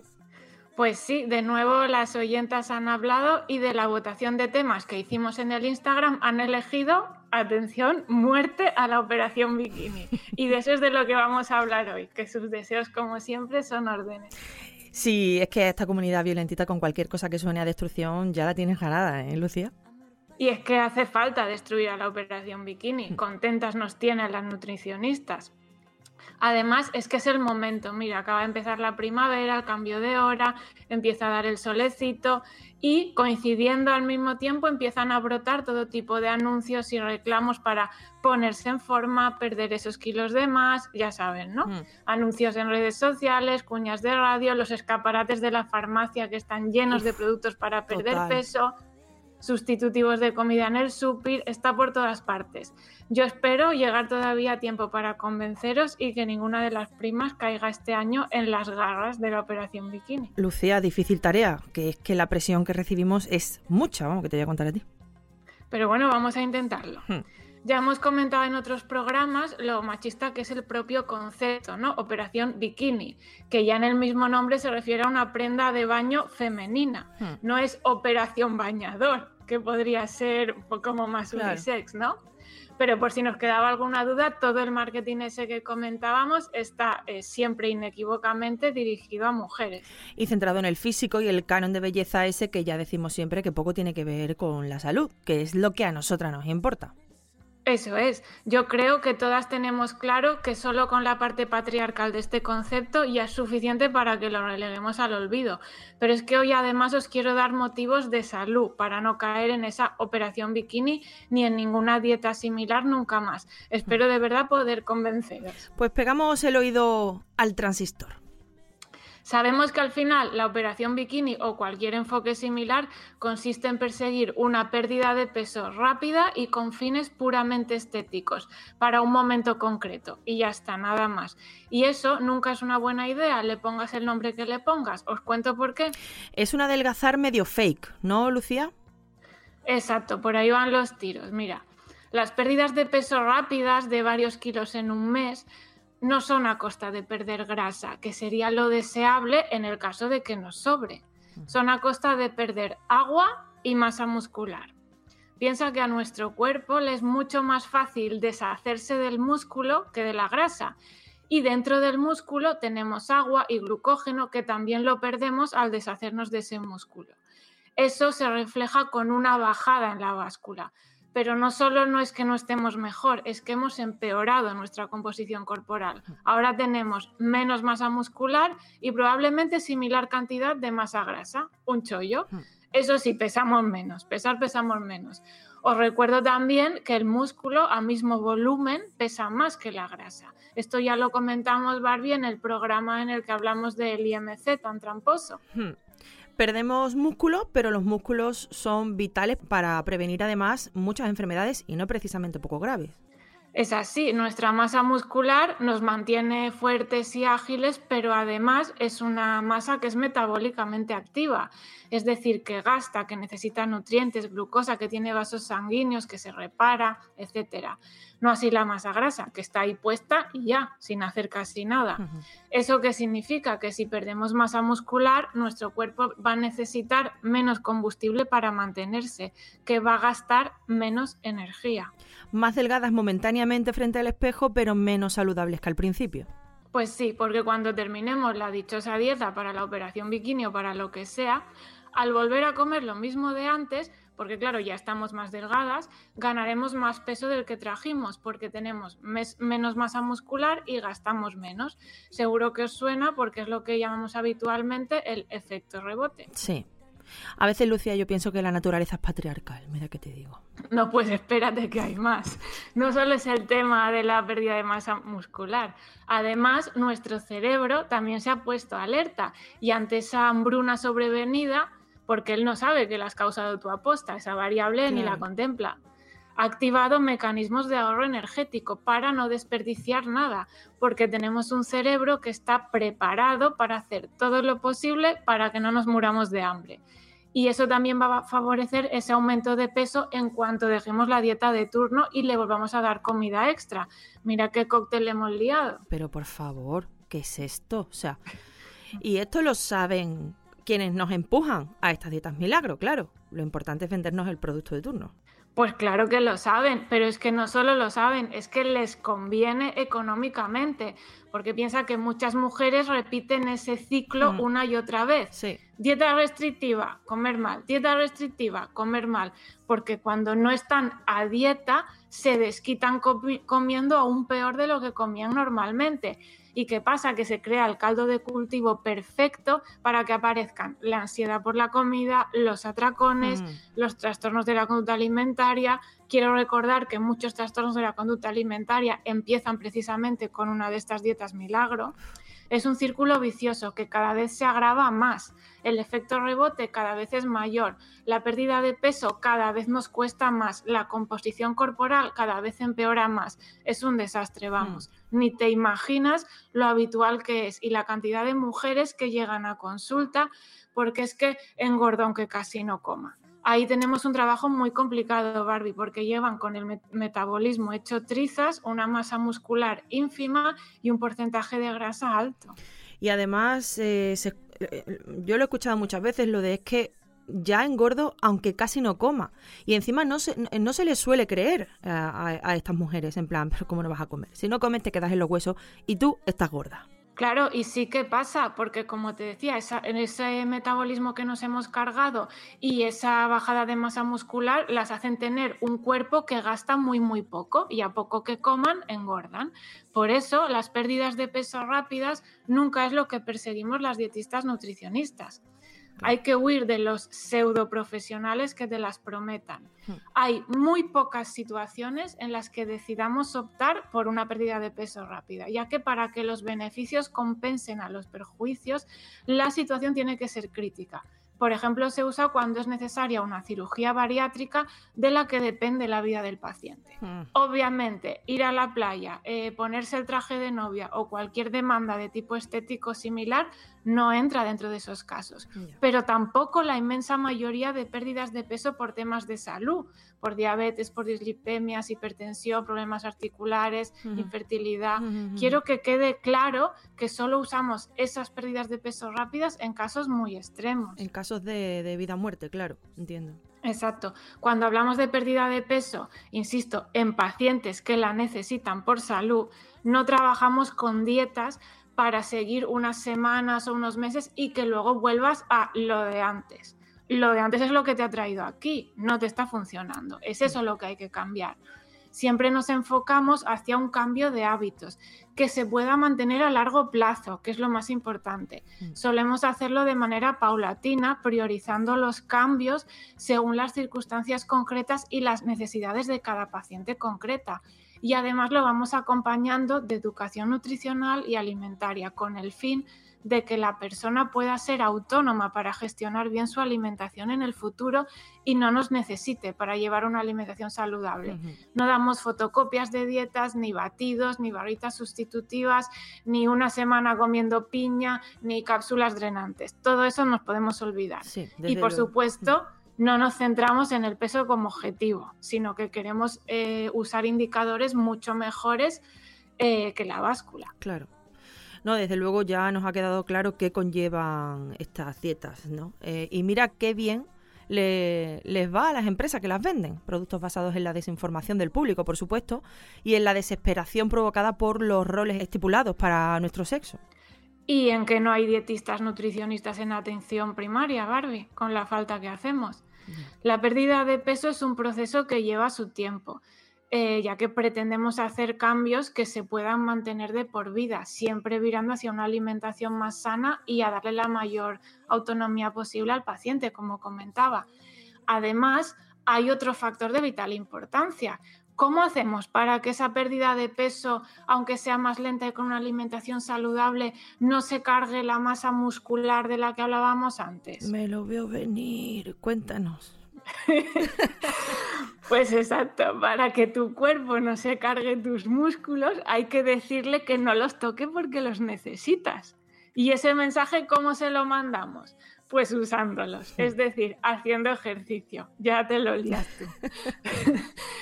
Pues sí, de nuevo las oyentas han hablado y de la votación de temas que hicimos en el Instagram han elegido, atención, muerte a la operación bikini. Y de eso es de lo que vamos a hablar hoy, que sus deseos como siempre son órdenes. Sí, es que esta comunidad violentita con cualquier cosa que suene a destrucción ya la tienes ganada, ¿eh, Lucía? Y es que hace falta destruir a la operación bikini. Contentas nos tienen las nutricionistas. Además, es que es el momento. Mira, acaba de empezar la primavera, el cambio de hora, empieza a dar el solecito y coincidiendo al mismo tiempo empiezan a brotar todo tipo de anuncios y reclamos para ponerse en forma, perder esos kilos de más, ya saben, ¿no? Mm. Anuncios en redes sociales, cuñas de radio, los escaparates de la farmacia que están llenos de productos para perder total. peso sustitutivos de comida en el supir, está por todas partes. Yo espero llegar todavía a tiempo para convenceros y que ninguna de las primas caiga este año en las garras de la operación bikini. Lucía, difícil tarea, que es que la presión que recibimos es mucha, vamos, que te voy a contar a ti. Pero bueno, vamos a intentarlo. Hmm. Ya hemos comentado en otros programas lo machista que es el propio concepto, ¿no? Operación bikini, que ya en el mismo nombre se refiere a una prenda de baño femenina. Hmm. No es operación bañador, que podría ser un poco como más Claro. unisex, ¿no? Pero por si nos quedaba alguna duda, todo el marketing ese que comentábamos está eh, siempre inequívocamente dirigido a mujeres. Y centrado en el físico y el canon de belleza ese que ya decimos siempre que poco tiene que ver con la salud, que es lo que a nosotras nos importa. Eso es. Yo creo que todas tenemos claro que solo con la parte patriarcal de este concepto ya es suficiente para que lo releguemos al olvido. Pero es que hoy además os quiero dar motivos de salud para no caer en esa operación bikini ni en ninguna dieta similar nunca más. Espero de verdad poder convenceros. Pues pegamos el oído al transistor. Sabemos que al final la operación bikini o cualquier enfoque similar consiste en perseguir una pérdida de peso rápida y con fines puramente estéticos para un momento concreto y ya está, nada más. Y eso nunca es una buena idea, le pongas el nombre que le pongas. Os cuento por qué. Es un adelgazar medio fake, ¿no, Lucía? Exacto, por ahí van los tiros. Mira, las pérdidas de peso rápidas de varios kilos en un mes no son a costa de perder grasa, que sería lo deseable en el caso de que nos sobre. Son a costa de perder agua y masa muscular. Piensa que a nuestro cuerpo le es mucho más fácil deshacerse del músculo que de la grasa. Y dentro del músculo tenemos agua y glucógeno que también lo perdemos al deshacernos de ese músculo. Eso se refleja con una bajada en la báscula. Pero no solo no es que no estemos mejor, es que hemos empeorado nuestra composición corporal. Ahora tenemos menos masa muscular y probablemente similar cantidad de masa grasa, un chollo. Eso sí, pesamos menos, pesar pesamos menos. Os recuerdo también que el músculo a mismo volumen pesa más que la grasa. Esto ya lo comentamos, Barbie, en el programa en el que hablamos del IMC tan tramposo. Hmm. Perdemos músculo, pero los músculos son vitales para prevenir además muchas enfermedades y no precisamente poco graves. Es así, nuestra masa muscular nos mantiene fuertes y ágiles, pero además es una masa que es metabólicamente activa, es decir, que gasta, que necesita nutrientes, glucosa, que tiene vasos sanguíneos, que se repara, etcétera. No así la masa grasa, que está ahí puesta y ya, sin hacer casi nada. ¿Eso qué significa? Que si perdemos masa muscular, nuestro cuerpo va a necesitar menos combustible para mantenerse, que va a gastar menos energía. Más delgadas momentáneamente frente al espejo, pero menos saludables que al principio. Pues sí, porque cuando terminemos la dichosa dieta para la operación bikini o para lo que sea, al volver a comer lo mismo de antes, porque claro, ya estamos más delgadas, ganaremos más peso del que trajimos, porque tenemos menos masa muscular y gastamos menos. Seguro que os suena porque es lo que llamamos habitualmente el efecto rebote. Sí. A veces, Lucia, yo pienso que la naturaleza es patriarcal, mira que te digo. No, pues espérate que hay más. No solo es el tema de la pérdida de masa muscular. Además, nuestro cerebro también se ha puesto alerta y ante esa hambruna sobrevenida, porque él no sabe que la has causado tu aposta, esa variable ni la contempla. Ha activado mecanismos de ahorro energético para no desperdiciar nada, porque tenemos un cerebro que está preparado para hacer todo lo posible para que no nos muramos de hambre. Y eso también va a favorecer ese aumento de peso en cuanto dejemos la dieta de turno y le volvamos a dar comida extra. Mira qué cóctel hemos liado. Pero por favor, ¿qué es esto? O sea, y esto lo saben quienes nos empujan a estas dietas milagro, claro. Lo importante es vendernos el producto de turno. Pues claro que lo saben, pero es que no solo lo saben, es que les conviene económicamente, porque piensa que muchas mujeres repiten ese ciclo Mm. una y otra vez. Sí. Dieta restrictiva, comer mal, dieta restrictiva, comer mal, porque cuando no están a dieta se desquitan comi- comiendo aún peor de lo que comían normalmente. ¿Y qué pasa? Que se crea el caldo de cultivo perfecto para que aparezcan la ansiedad por la comida, los atracones, Mm. los trastornos de la conducta alimentaria. Quiero recordar que muchos trastornos de la conducta alimentaria empiezan precisamente con una de estas dietas milagro. Es un círculo vicioso que cada vez se agrava más. El efecto rebote cada vez es mayor. La pérdida de peso cada vez nos cuesta más. La composición corporal cada vez empeora más. Es un desastre, vamos. Ni te imaginas lo habitual que es y la cantidad de mujeres que llegan a consulta porque es que engorda aunque casi no coma. Ahí tenemos un trabajo muy complicado, Barbie, porque llevan con el met- metabolismo hecho trizas, una masa muscular ínfima y un porcentaje de grasa alto. Y además, eh, eh, yo lo he escuchado muchas veces, lo de es que ya engordo aunque casi no coma. Y encima no se, no se le suele creer a, a- a estas mujeres, en plan, pero ¿cómo no vas a comer? Si no comes te quedas en los huesos y tú estás gorda. Claro, y sí que pasa, porque como te decía, esa- ese metabolismo que nos hemos cargado y esa bajada de masa muscular las hacen tener un cuerpo que gasta muy, muy poco y a poco que coman engordan. Por eso las pérdidas de peso rápidas nunca es lo que perseguimos las dietistas nutricionistas. Hay que huir de los pseudo profesionales que te las prometan. Hay muy pocas situaciones en las que decidamos optar por una pérdida de peso rápida, ya que para que los beneficios compensen a los perjuicios, la situación tiene que ser crítica. Por ejemplo, se usa cuando es necesaria una cirugía bariátrica de la que depende la vida del paciente. Obviamente, ir a la playa, eh, ponerse el traje de novia o cualquier demanda de tipo estético similar no entra dentro de esos casos. Pero tampoco la inmensa mayoría de pérdidas de peso por temas de salud, por diabetes, por dislipemias, hipertensión, problemas articulares, infertilidad. Quiero que quede claro que solo usamos esas pérdidas de peso rápidas en casos muy extremos. En casos de, de vida o muerte, claro, entiendo. Exacto. Cuando hablamos de pérdida de peso, insisto, en pacientes que la necesitan por salud, no trabajamos con dietas para seguir unas semanas o unos meses y que luego vuelvas a lo de antes. Lo de antes es lo que te ha traído aquí, no te está funcionando. Es eso lo que hay que cambiar. Siempre nos enfocamos hacia un cambio de hábitos que se pueda mantener a largo plazo, que es lo más importante. Solemos hacerlo de manera paulatina, priorizando los cambios según las circunstancias concretas y las necesidades de cada paciente concreta y además lo vamos acompañando de educación nutricional y alimentaria con el fin de que la persona pueda ser autónoma para gestionar bien su alimentación en el futuro y no nos necesite para llevar una alimentación saludable. No damos fotocopias de dietas, ni batidos, ni barritas sustitutivas, ni una semana comiendo piña, ni cápsulas drenantes. Todo eso nos podemos olvidar. y por supuesto no nos centramos en el peso como objetivo, sino que queremos eh, usar indicadores mucho mejores eh, que la báscula. Claro. No, desde luego ya nos ha quedado claro qué conllevan estas dietas, ¿no? Eh, y mira qué bien les va a las empresas que las venden, productos basados en la desinformación del público, por supuesto, y en la desesperación provocada por los roles estipulados para nuestro sexo. Y en que no hay dietistas nutricionistas en atención primaria, Barbie, con la falta que hacemos. La pérdida de peso es un proceso que lleva su tiempo, eh, ya que pretendemos hacer cambios que se puedan mantener de por vida, siempre virando hacia una alimentación más sana y a darle la mayor autonomía posible al paciente, como comentaba. Además, hay otro factor de vital importancia, ¿Cómo hacemos para que esa pérdida de peso, aunque sea más lenta y con una alimentación saludable, no se cargue la masa muscular de la que hablábamos antes? Me lo veo venir, cuéntanos. pues exacto, para que tu cuerpo no se cargue tus músculos, hay que decirle que no los toque porque los necesitas. ¿Y ese mensaje cómo se lo mandamos? Pues usándolos, es decir, haciendo ejercicio. Ya te lo lías tú.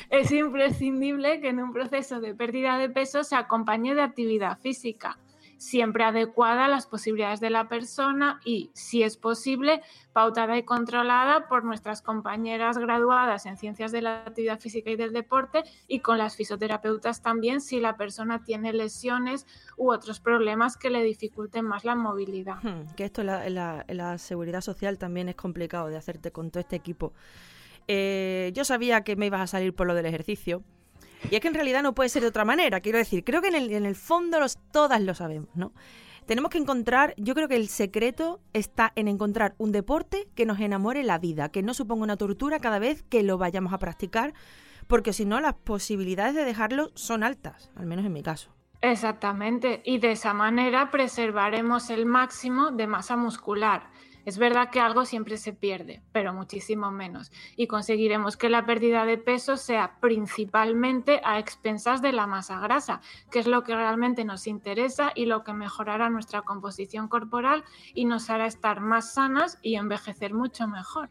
es imprescindible que en un proceso de pérdida de peso se acompañe de actividad física siempre adecuada a las posibilidades de la persona y, si es posible, pautada y controlada por nuestras compañeras graduadas en ciencias de la actividad física y del deporte y con las fisioterapeutas también si la persona tiene lesiones u otros problemas que le dificulten más la movilidad. Hmm, que esto en la, seguridad social también es complicado de hacerte con todo este equipo. Eh, yo sabía que me ibas a salir por lo del ejercicio y es que en realidad no puede ser de otra manera, quiero decir, creo que en el, en el fondo los, todas lo sabemos, ¿no? Tenemos que encontrar, yo creo que el secreto está en encontrar un deporte que nos enamore la vida, que no suponga una tortura cada vez que lo vayamos a practicar, porque si no las posibilidades de dejarlo son altas, al menos en mi caso. Exactamente, y de esa manera preservaremos el máximo de masa muscular es verdad que algo siempre se pierde, pero muchísimo menos, y conseguiremos que la pérdida de peso sea principalmente a expensas de la masa grasa, que es lo que realmente nos interesa y lo que mejorará nuestra composición corporal y nos hará estar más sanas y envejecer mucho mejor.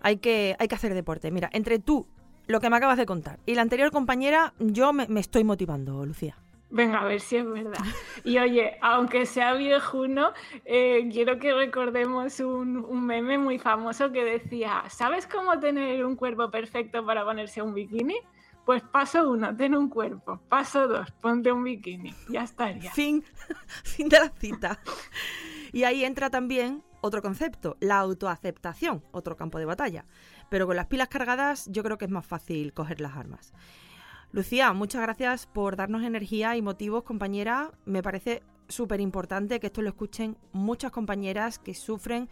Hay que, hay que hacer deporte. Mira, entre tú, lo que me acabas de contar, y la anterior compañera, yo me, me estoy motivando, Lucía. Venga, a ver si es verdad. Y oye, aunque sea viejuno, eh, quiero que recordemos un, meme muy famoso que decía, ¿sabes cómo tener un cuerpo perfecto para ponerse un bikini? Pues paso uno, ten un cuerpo. Paso dos, ponte un bikini. Ya estaría. Fin, fin de la cita. Y ahí entra también otro concepto, la autoaceptación, otro campo de batalla. Pero con las pilas cargadas yo creo que es más fácil coger las armas. Lucía, muchas gracias por darnos energía y motivos, compañera. Me parece súper importante que esto lo escuchen muchas compañeras que sufren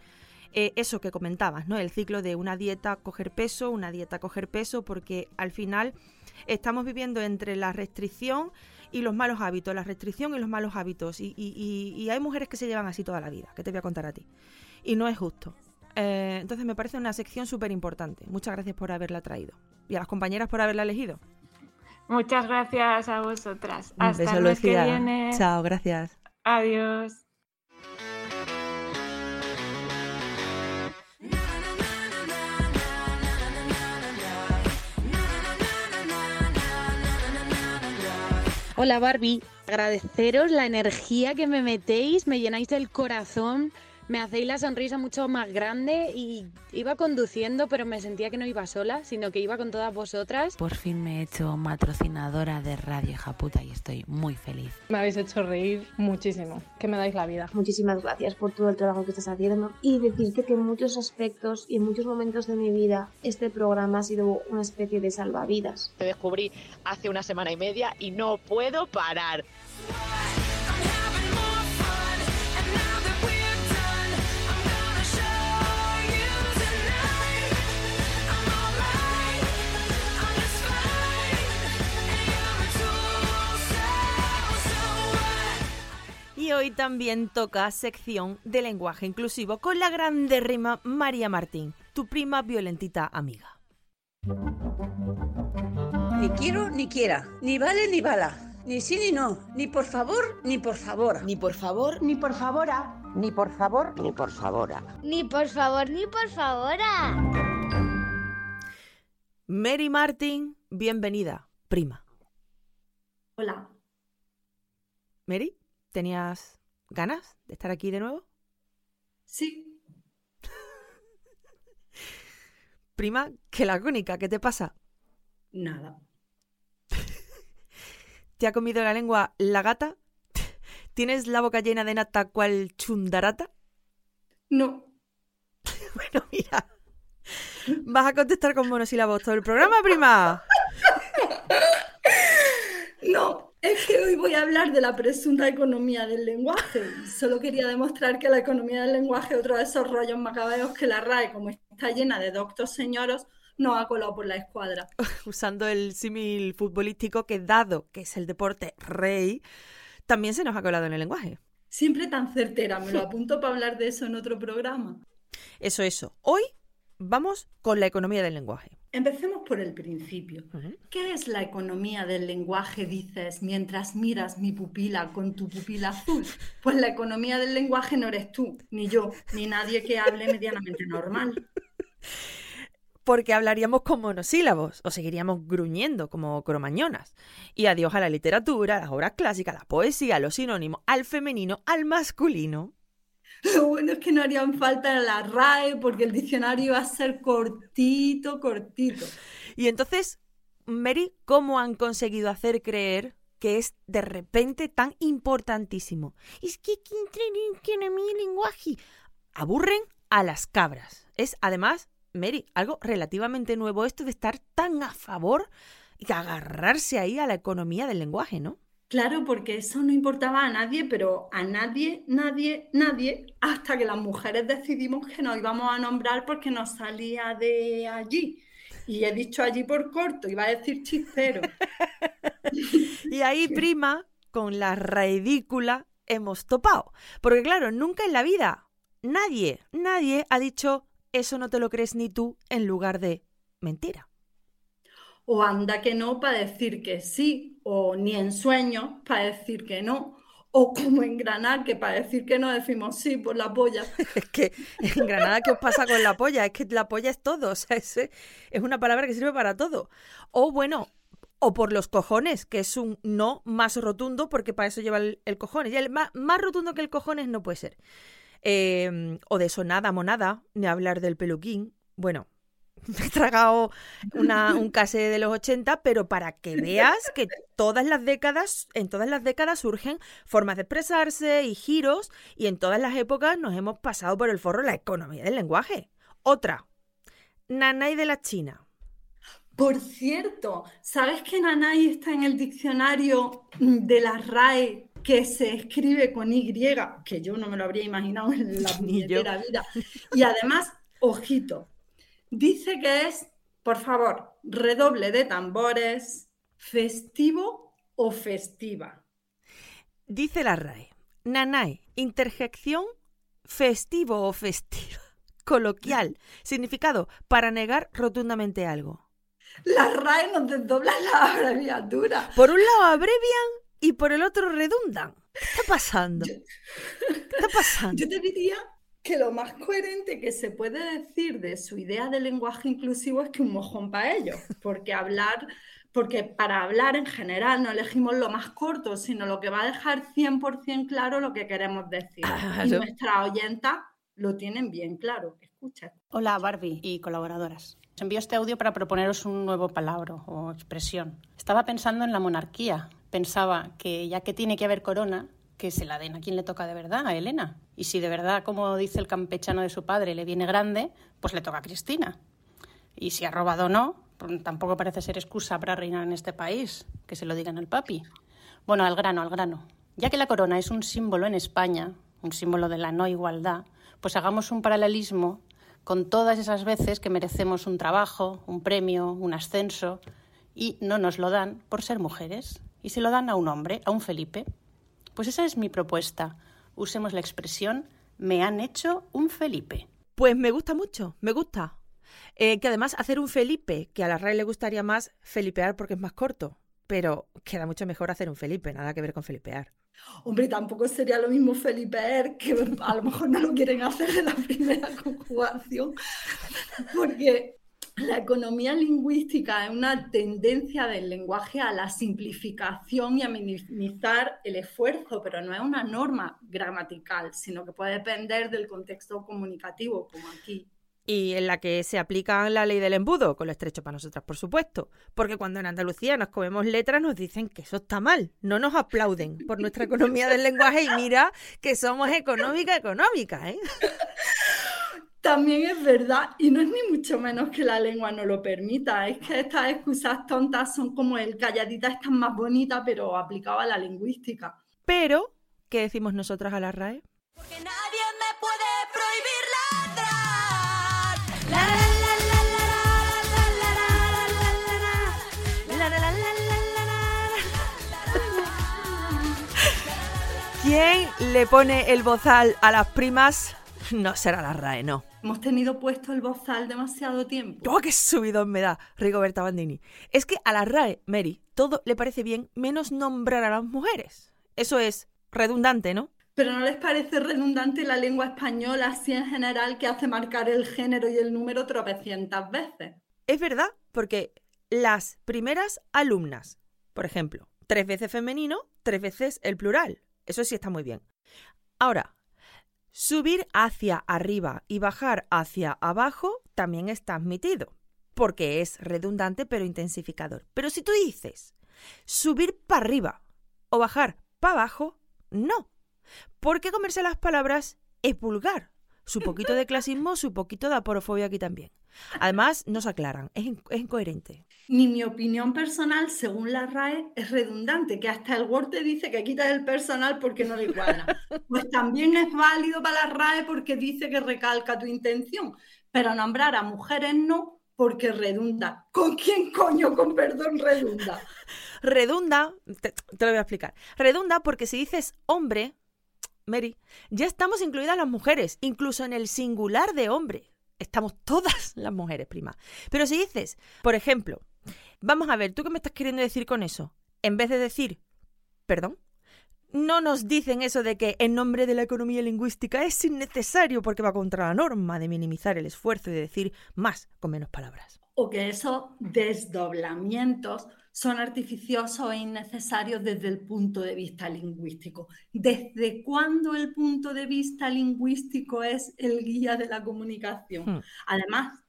eh, eso que comentabas, ¿no? El ciclo de una dieta coger peso, una dieta coger peso, porque al final estamos viviendo entre la restricción y los malos hábitos, la restricción y los malos hábitos. Y, hay mujeres que se llevan así toda la vida, que te voy a contar a ti. Y no es justo. Eh, entonces me parece una sección súper importante. Muchas gracias por haberla traído. Y a las compañeras por haberla elegido. Muchas gracias a vosotras. Hasta el mes que viene. Chao, gracias. Adiós. Hola Barbie, agradeceros la energía que me metéis, me llenáis el corazón me hacéis la sonrisa mucho más grande y iba conduciendo, pero me sentía que no iba sola, sino que iba con todas vosotras. Por fin me he hecho patrocinadora de Radio Japuta y estoy muy feliz. Me habéis hecho reír muchísimo, que me dais la vida. Muchísimas gracias por todo el trabajo que estás haciendo y decirte que en muchos aspectos y en muchos momentos de mi vida este programa ha sido una especie de salvavidas. Te descubrí hace una semana y media y no puedo parar. Y hoy también toca sección de lenguaje inclusivo con la grande rima María Martín, tu prima violentita amiga. Ni quiero ni quiera, ni vale ni bala, ni sí ni no, ni por favor ni por favor. Ni por favor, ni por favora. ni por favor, ni por favor. Ni por favor, ni por favor. Mary Martín, bienvenida, prima. Hola. Mary, ¿tenías ganas de estar aquí de nuevo? Sí. Prima, que lagónica, ¿qué te pasa? Nada. ¿Te ha comido la lengua la gata? ¿Tienes la boca llena de nata cual chundarata? No. bueno, mira. ¿Vas a contestar con monosílabos todo el programa, prima? No, es que hoy voy a hablar de la presunta economía del lenguaje. Solo quería demostrar que la economía del lenguaje es otro de esos rollos macabeos que la RAE, como está llena de doctos señoros, no ha colado por la escuadra. Usando el símil futbolístico que, dado que es el deporte rey, también se nos ha colado en el lenguaje. Siempre tan certera, me lo apunto para hablar de eso en otro programa. Eso, eso. Hoy vamos con la economía del lenguaje. Empecemos por el principio. ¿Qué es la economía del lenguaje, dices, mientras miras mi pupila con tu pupila azul? Pues la economía del lenguaje no eres tú, ni yo, ni nadie que hable medianamente normal. Porque hablaríamos con monosílabos o seguiríamos gruñendo como cromañonas. Y adiós a la literatura, a las obras clásicas, a la poesía, a los sinónimos, al femenino, al masculino. Lo bueno es que no harían falta la RAE porque el diccionario va a ser cortito, cortito. Y entonces, Mary, ¿cómo han conseguido hacer creer que es de repente tan importantísimo? Es que que entre en y lenguaje. Aburren a las cabras. Es además, Mary, algo relativamente nuevo esto de estar tan a favor y agarrarse ahí a la economía del lenguaje, ¿no? Claro, porque eso no importaba a nadie, pero a nadie, nadie, nadie, hasta que las mujeres decidimos que nos íbamos a nombrar porque nos salía de allí. Y he dicho allí por corto, iba a decir chispero. Y ahí, prima, con la ridícula hemos topado. Porque claro, nunca en la vida nadie, nadie ha dicho eso no te lo crees ni tú en lugar de mentira. O anda que no para decir que sí, o ni en sueños para decir que no. O como en Granada, que para decir que no decimos sí por la polla. Es que en Granada, ¿qué os pasa con la polla? Es que la polla es todo, o sea, es, es una palabra que sirve para todo. O bueno, o por los cojones, que es un no más rotundo, porque para eso lleva el, cojones. Y el más, más rotundo que el cojones no puede ser. Eh, o de sonada, monada, ni hablar del peluquín. Bueno, me he tragado una, un case de los 80, pero para que veas que todas las décadas, en todas las décadas surgen formas de expresarse y giros, y en todas las épocas nos hemos pasado por el forro la economía del lenguaje. Otra, Nanay de la China. Por cierto, ¿sabes que Nanay está en el diccionario de la RAE que se escribe con Y? Que yo no me lo habría imaginado en la puñetera vida. Y además, ojito, dice que es, por favor, redoble de tambores, festivo o festiva. Dice la RAE, Nanay, interjección festivo o festiva, coloquial, significado para negar rotundamente algo. La RAE nos desdobla la abreviatura. Por un lado abrevian y por el otro redundan. ¿Qué está pasando? ¿Qué está pasando? Yo te diría que lo más coherente que se puede decir de su idea de lenguaje inclusivo es que un mojón para ellos, porque hablar, porque para hablar en general no elegimos lo más corto, sino lo que va a dejar 100% claro lo que queremos decir. Y nuestra oyenta lo tienen bien claro. Escucha. Hola Barbie y colaboradoras. Os envío este audio para proponeros un nuevo palabra o expresión. Estaba pensando en la monarquía. Pensaba que ya que tiene que haber corona, que se la den a quien le toca de verdad, a Elena. Y si de verdad, como dice el campechano de su padre, le viene grande, pues le toca a Cristina. Y si ha robado o no, pues tampoco parece ser excusa para reinar en este país, que se lo digan al papi. Bueno, al grano, al grano. Ya que la corona es un símbolo en España, un símbolo de la no igualdad, pues hagamos un paralelismo con todas esas veces que merecemos un trabajo, un premio, un ascenso, y no nos lo dan por ser mujeres, y se lo dan a un hombre, a un Felipe. Pues esa es mi propuesta. Usemos la expresión me han hecho un Felipe. Pues me gusta mucho, me gusta. Eh, que además hacer un Felipe, que a la RAE le gustaría más felipear porque es más corto, pero queda mucho mejor hacer un Felipe, nada que ver con felipear. Hombre, tampoco sería lo mismo Felipe que a lo mejor no lo quieren hacer en la primera conjugación, porque la economía lingüística es una tendencia del lenguaje a la simplificación y a minimizar el esfuerzo, pero no es una norma gramatical, sino que puede depender del contexto comunicativo, como aquí y en la que se aplica la ley del embudo, con lo estrecho para nosotras, por supuesto. Porque cuando en Andalucía nos comemos letras nos dicen que eso está mal, no nos aplauden por nuestra economía del lenguaje y mira que somos económica, económica, ¿eh? También es verdad, y no es ni mucho menos que la lengua no lo permita, es que estas excusas tontas son como el calladita es tan más bonita, pero aplicada a la lingüística. Pero, ¿qué decimos nosotras a la RAE? Porque nadie me puede prohibir ¿Quién le pone el bozal a las primas? No será la RAE, no. Hemos tenido puesto el bozal demasiado tiempo. ¡Oh, qué subidón me da, Rigoberta Bandini! Es que a la RAE, Mary, todo le parece bien menos nombrar a las mujeres. Eso es redundante, ¿no? Pero ¿no les parece redundante la lengua española así en general que hace marcar el género y el número tropecientas veces? Es verdad, porque las primeras alumnas, por ejemplo, tres veces femenino, tres veces el plural. Eso sí está muy bien. Ahora, subir hacia arriba y bajar hacia abajo también está admitido, porque es redundante pero intensificador. Pero si tú dices subir para arriba o bajar para abajo, no. Porque comerse las palabras es vulgar. Su poquito de clasismo, su poquito de aporofobia aquí también. Además, no se aclaran, es, incoherente. Ni mi opinión personal, según la RAE, es redundante, que hasta el Word te dice que quitas el personal porque no le cuadra. Pues también es válido para la RAE porque dice que recalca tu intención, pero nombrar a mujeres no porque redunda. ¿Con quién coño, con perdón, redunda? redunda, te, te lo voy a explicar. Redunda porque si dices hombre, Mary, ya estamos incluidas las mujeres, incluso en el singular de hombre. Estamos todas las mujeres, prima. Pero si dices, por ejemplo, vamos a ver, ¿tú qué me estás queriendo decir con eso? En vez de decir, perdón, no nos dicen eso de que en nombre de la economía lingüística es innecesario porque va contra la norma de minimizar el esfuerzo y de decir más con menos palabras. O que esos desdoblamientos son artificiosos e innecesarios desde el punto de vista lingüístico. ¿Desde cuándo el punto de vista lingüístico es el guía de la comunicación? Hmm. Además,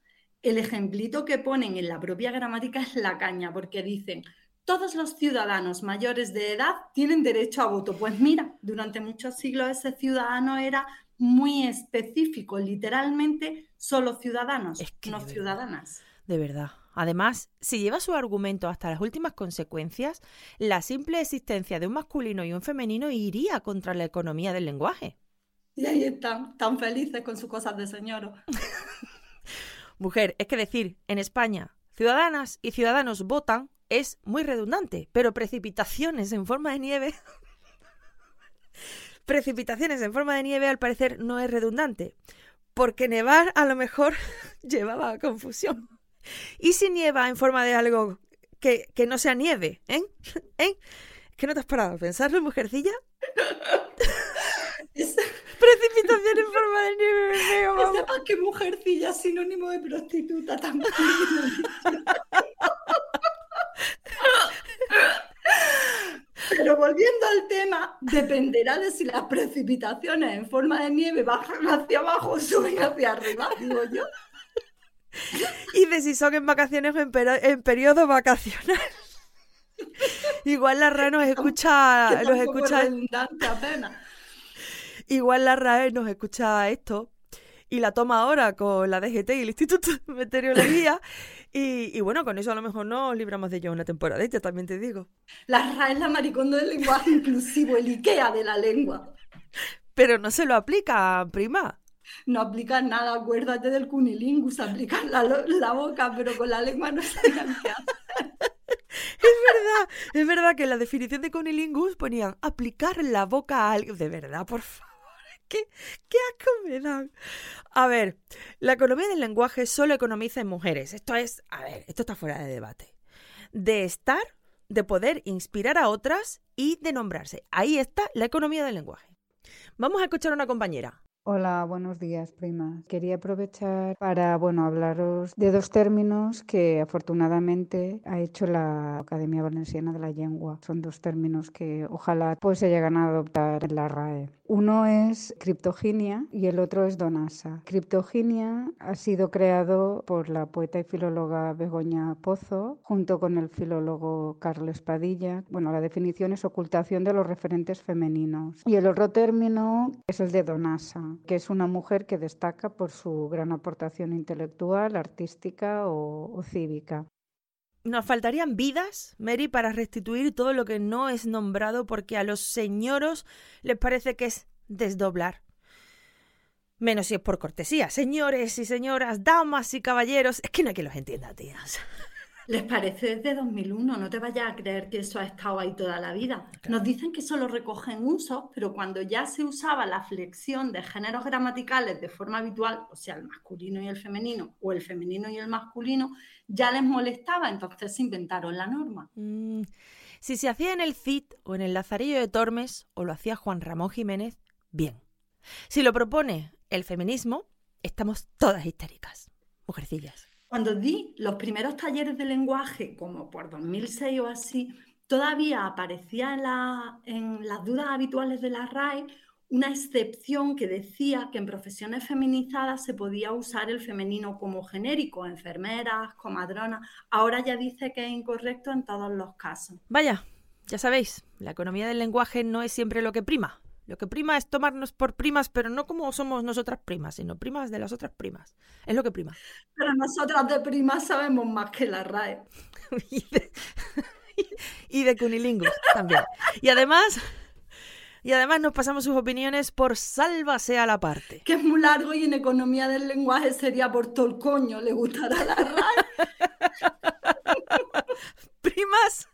el ejemplito que ponen en la propia gramática es la caña, porque dicen, todos los ciudadanos mayores de edad tienen derecho a voto. Pues mira, durante muchos siglos ese ciudadano era muy específico, literalmente solo ciudadanos, no ciudadanas. De verdad. Además, si lleva su argumento hasta las últimas consecuencias, la simple existencia de un masculino y un femenino iría contra la economía del lenguaje. Y ahí están, tan felices con sus cosas de señor. Mujer, es que decir, en España, ciudadanas y ciudadanos votan es muy redundante, pero precipitaciones en forma de nieve. precipitaciones en forma de nieve al parecer no es redundante, porque nevar a lo mejor llevaba a confusión. ¿Y si nieva en forma de algo que, no sea nieve? ¿Eh? ¿Eh? ¿Qué no te has parado a pensarlo, mujercilla? Precipitación en forma de nieve, me veo, Sepas que mujercilla es sinónimo de prostituta también. Pero volviendo al tema, dependerá de si las precipitaciones en forma de nieve bajan hacia abajo o suben hacia arriba, digo yo. Y de si son en vacaciones o en, en periodo vacacional. Igual la RAE nos escucha, nos escucha, apenas. igual la RAE nos escucha esto y la toma ahora con la DGT y el Instituto de Meteorología. Y, y bueno, con eso a lo mejor nos libramos de ello una temporadita, también te digo. La RAE es la maricondo del lenguaje inclusivo, el IKEA de la lengua. Pero no se lo aplica, prima. No aplican nada, acuérdate del cunilingus, aplican la, la boca, pero con la lengua no sabían qué hacer. Es verdad, es verdad que en la definición de conilingus ponían aplicar la boca a algo. De verdad, por favor. ¿Qué, qué asco me dan? A ver, la economía del lenguaje solo economiza en mujeres. Esto es, a ver, esto está fuera de debate. De estar, de poder inspirar a otras y de nombrarse. Ahí está la economía del lenguaje. Vamos a escuchar a una compañera. Hola, buenos días, prima. Quería aprovechar para, bueno, hablaros de dos términos que afortunadamente ha hecho la Academia Valenciana de la Lengua. Son dos términos que ojalá pues se llegan a adoptar en la RAE. Uno es criptoginia y el otro es donasa. Criptoginia ha sido creado por la poeta y filóloga Begoña Pozo junto con el filólogo Carlos Padilla. Bueno, la definición es ocultación de los referentes femeninos. Y el otro término es el de donasa, que es una mujer que destaca por su gran aportación intelectual, artística o, o cívica. Nos faltarían vidas, Mary, para restituir todo lo que no es nombrado porque a los señoros les parece que es desdoblar. Menos si es por cortesía. Señores y señoras, damas y caballeros. Es que no hay que los entienda, tías. Les parece desde 2001, no te vayas a creer que eso ha estado ahí toda la vida. Nos dicen que solo recogen usos, pero cuando ya se usaba la flexión de géneros gramaticales de forma habitual, o sea, el masculino y el femenino, o el femenino y el masculino, ya les molestaba, entonces se inventaron la norma. Mm, si se hacía en el CID o en el Lazarillo de Tormes, o lo hacía Juan Ramón Jiménez, bien. Si lo propone el feminismo, estamos todas histéricas. Mujercillas. Cuando di los primeros talleres de lenguaje, como por 2006 o así, todavía aparecía en, la- en las dudas habituales de la RAE una excepción que decía que en profesiones feminizadas se podía usar el femenino como genérico, enfermeras, comadronas. Ahora ya dice que es incorrecto en todos los casos. Vaya, ya sabéis, la economía del lenguaje no es siempre lo que prima. Lo que prima es tomarnos por primas, pero no como somos nosotras primas, sino primas de las otras primas. Es lo que prima. Pero nosotras de primas sabemos más que la RAE. Y de cunilingus también. Y además, y además nos pasamos sus opiniones por sálvase a la parte. Que es muy largo y en economía del lenguaje sería por todo el coño, le gustará la RAE. Primas,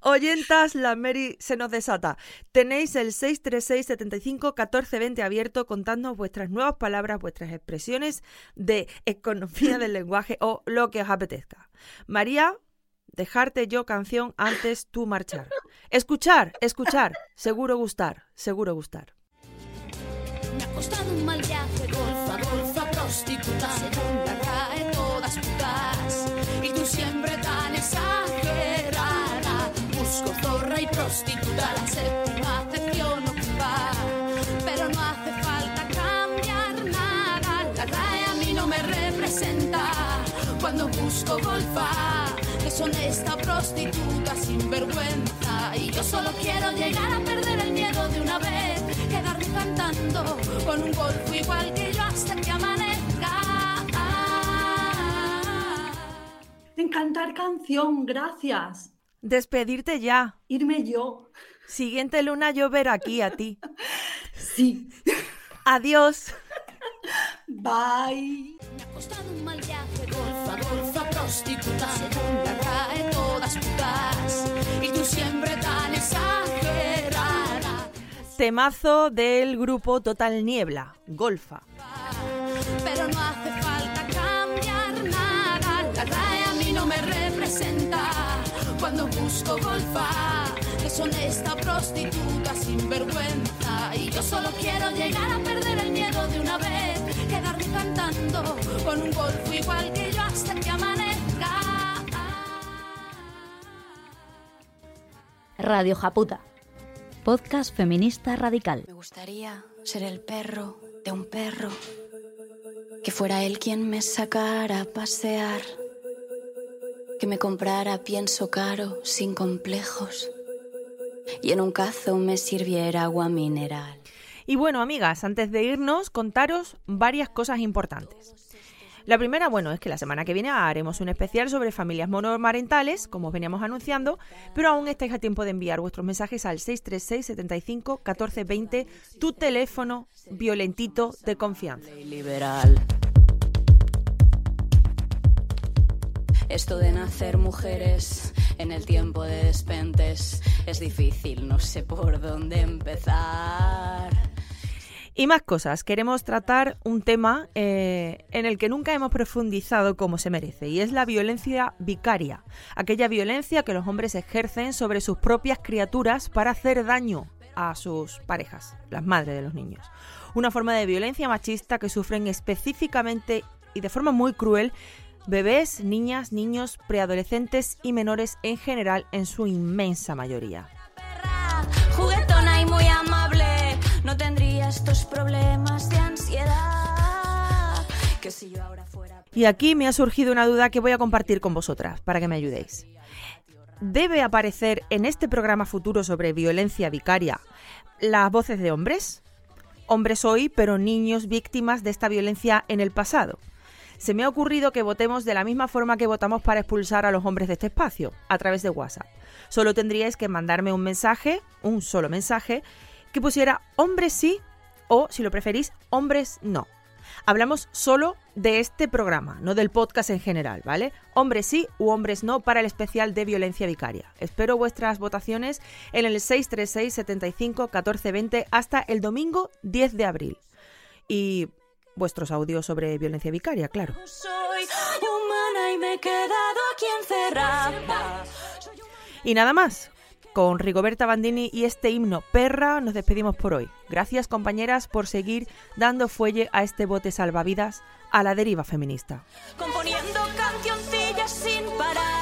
oyentas, la Mary se nos desata. Tenéis el 636 75 14 20 abierto contando vuestras nuevas palabras, vuestras expresiones de economía del lenguaje o lo que os apetezca. María, dejarte yo canción antes tú marchar. Escuchar, escuchar, seguro gustar, seguro gustar. Me ha costado un mal viaje, golfa, golfa, prostituta, y prostituta, la séptima acepción ocupar. Pero no hace falta cambiar nada, la RAE a mí no me representa. Cuando busco golfa, deshonesta prostituta sin vergüenza. Y yo solo quiero llegar a perder el miedo de una vez, quedarme cantando con un golfo igual que yo hasta que amanezca. En cantar canción, gracias. Despedirte ya. Irme yo. Siguiente luna yo ver aquí a ti. Sí. Adiós. Bye. Me ha costado un mal viaje, golfa, golfa, prostituta, según la RAE, todas putas. Y tú siempre tan exagerada. Temazo del grupo Total Niebla, Golfa. Busco golfa, deshonesta prostituta sin vergüenza. Y yo solo quiero llegar a perder el miedo de una vez, quedarme cantando con un golfo igual que yo hasta que amanezca. Radio Japuta, podcast feminista radical. Me gustaría ser el perro de un perro, que fuera él quien me sacara a pasear, que me comprara pienso caro sin complejos y en un cazo me sirviera agua mineral. Y bueno, amigas, antes de irnos, contaros varias cosas importantes. La primera, bueno, es que la semana que viene haremos un especial sobre familias monomarentales, como os veníamos anunciando, pero aún estáis a tiempo de enviar vuestros mensajes al 636 75 14 20, tu teléfono violentito de confianza. Liberal. Esto de nacer mujeres en el tiempo de despentes es difícil, no sé por dónde empezar. Y más cosas, queremos tratar un tema eh, en el que nunca hemos profundizado como se merece, y es la violencia vicaria, aquella violencia que los hombres ejercen sobre sus propias criaturas para hacer daño a sus parejas, las madres de los niños. Una forma de violencia machista que sufren específicamente y de forma muy cruel bebés, niñas, niños, preadolescentes y menores en general en su inmensa mayoría. Juguetona y muy amable, no tendría estos problemas de ansiedad. Que si yo ahora fuera. Y aquí me ha surgido una duda que voy a compartir con vosotras para que me ayudéis. ¿Debe aparecer en este programa futuro sobre violencia vicaria las voces de hombres? Hombres hoy, pero niños víctimas de esta violencia en el pasado. Se me ha ocurrido que votemos de la misma forma que votamos para expulsar a los hombres de este espacio, a través de WhatsApp. Solo tendríais que mandarme un mensaje, un solo mensaje, que pusiera hombres sí o, si lo preferís, hombres no. Hablamos solo de este programa, no del podcast en general, ¿vale? Hombres sí u hombres no para el especial de violencia vicaria. Espero vuestras votaciones en el 636 75 14 20 hasta el domingo 10 de abril. Y vuestros audios sobre violencia vicaria, claro. Soy humana y me he quedado aquí encerrada. Y nada más. Con Rigoberta Bandini y este himno Perra nos despedimos por hoy. Gracias compañeras por seguir dando fuelle a este bote salvavidas a la deriva feminista. Componiendo cancioncillas sin parar.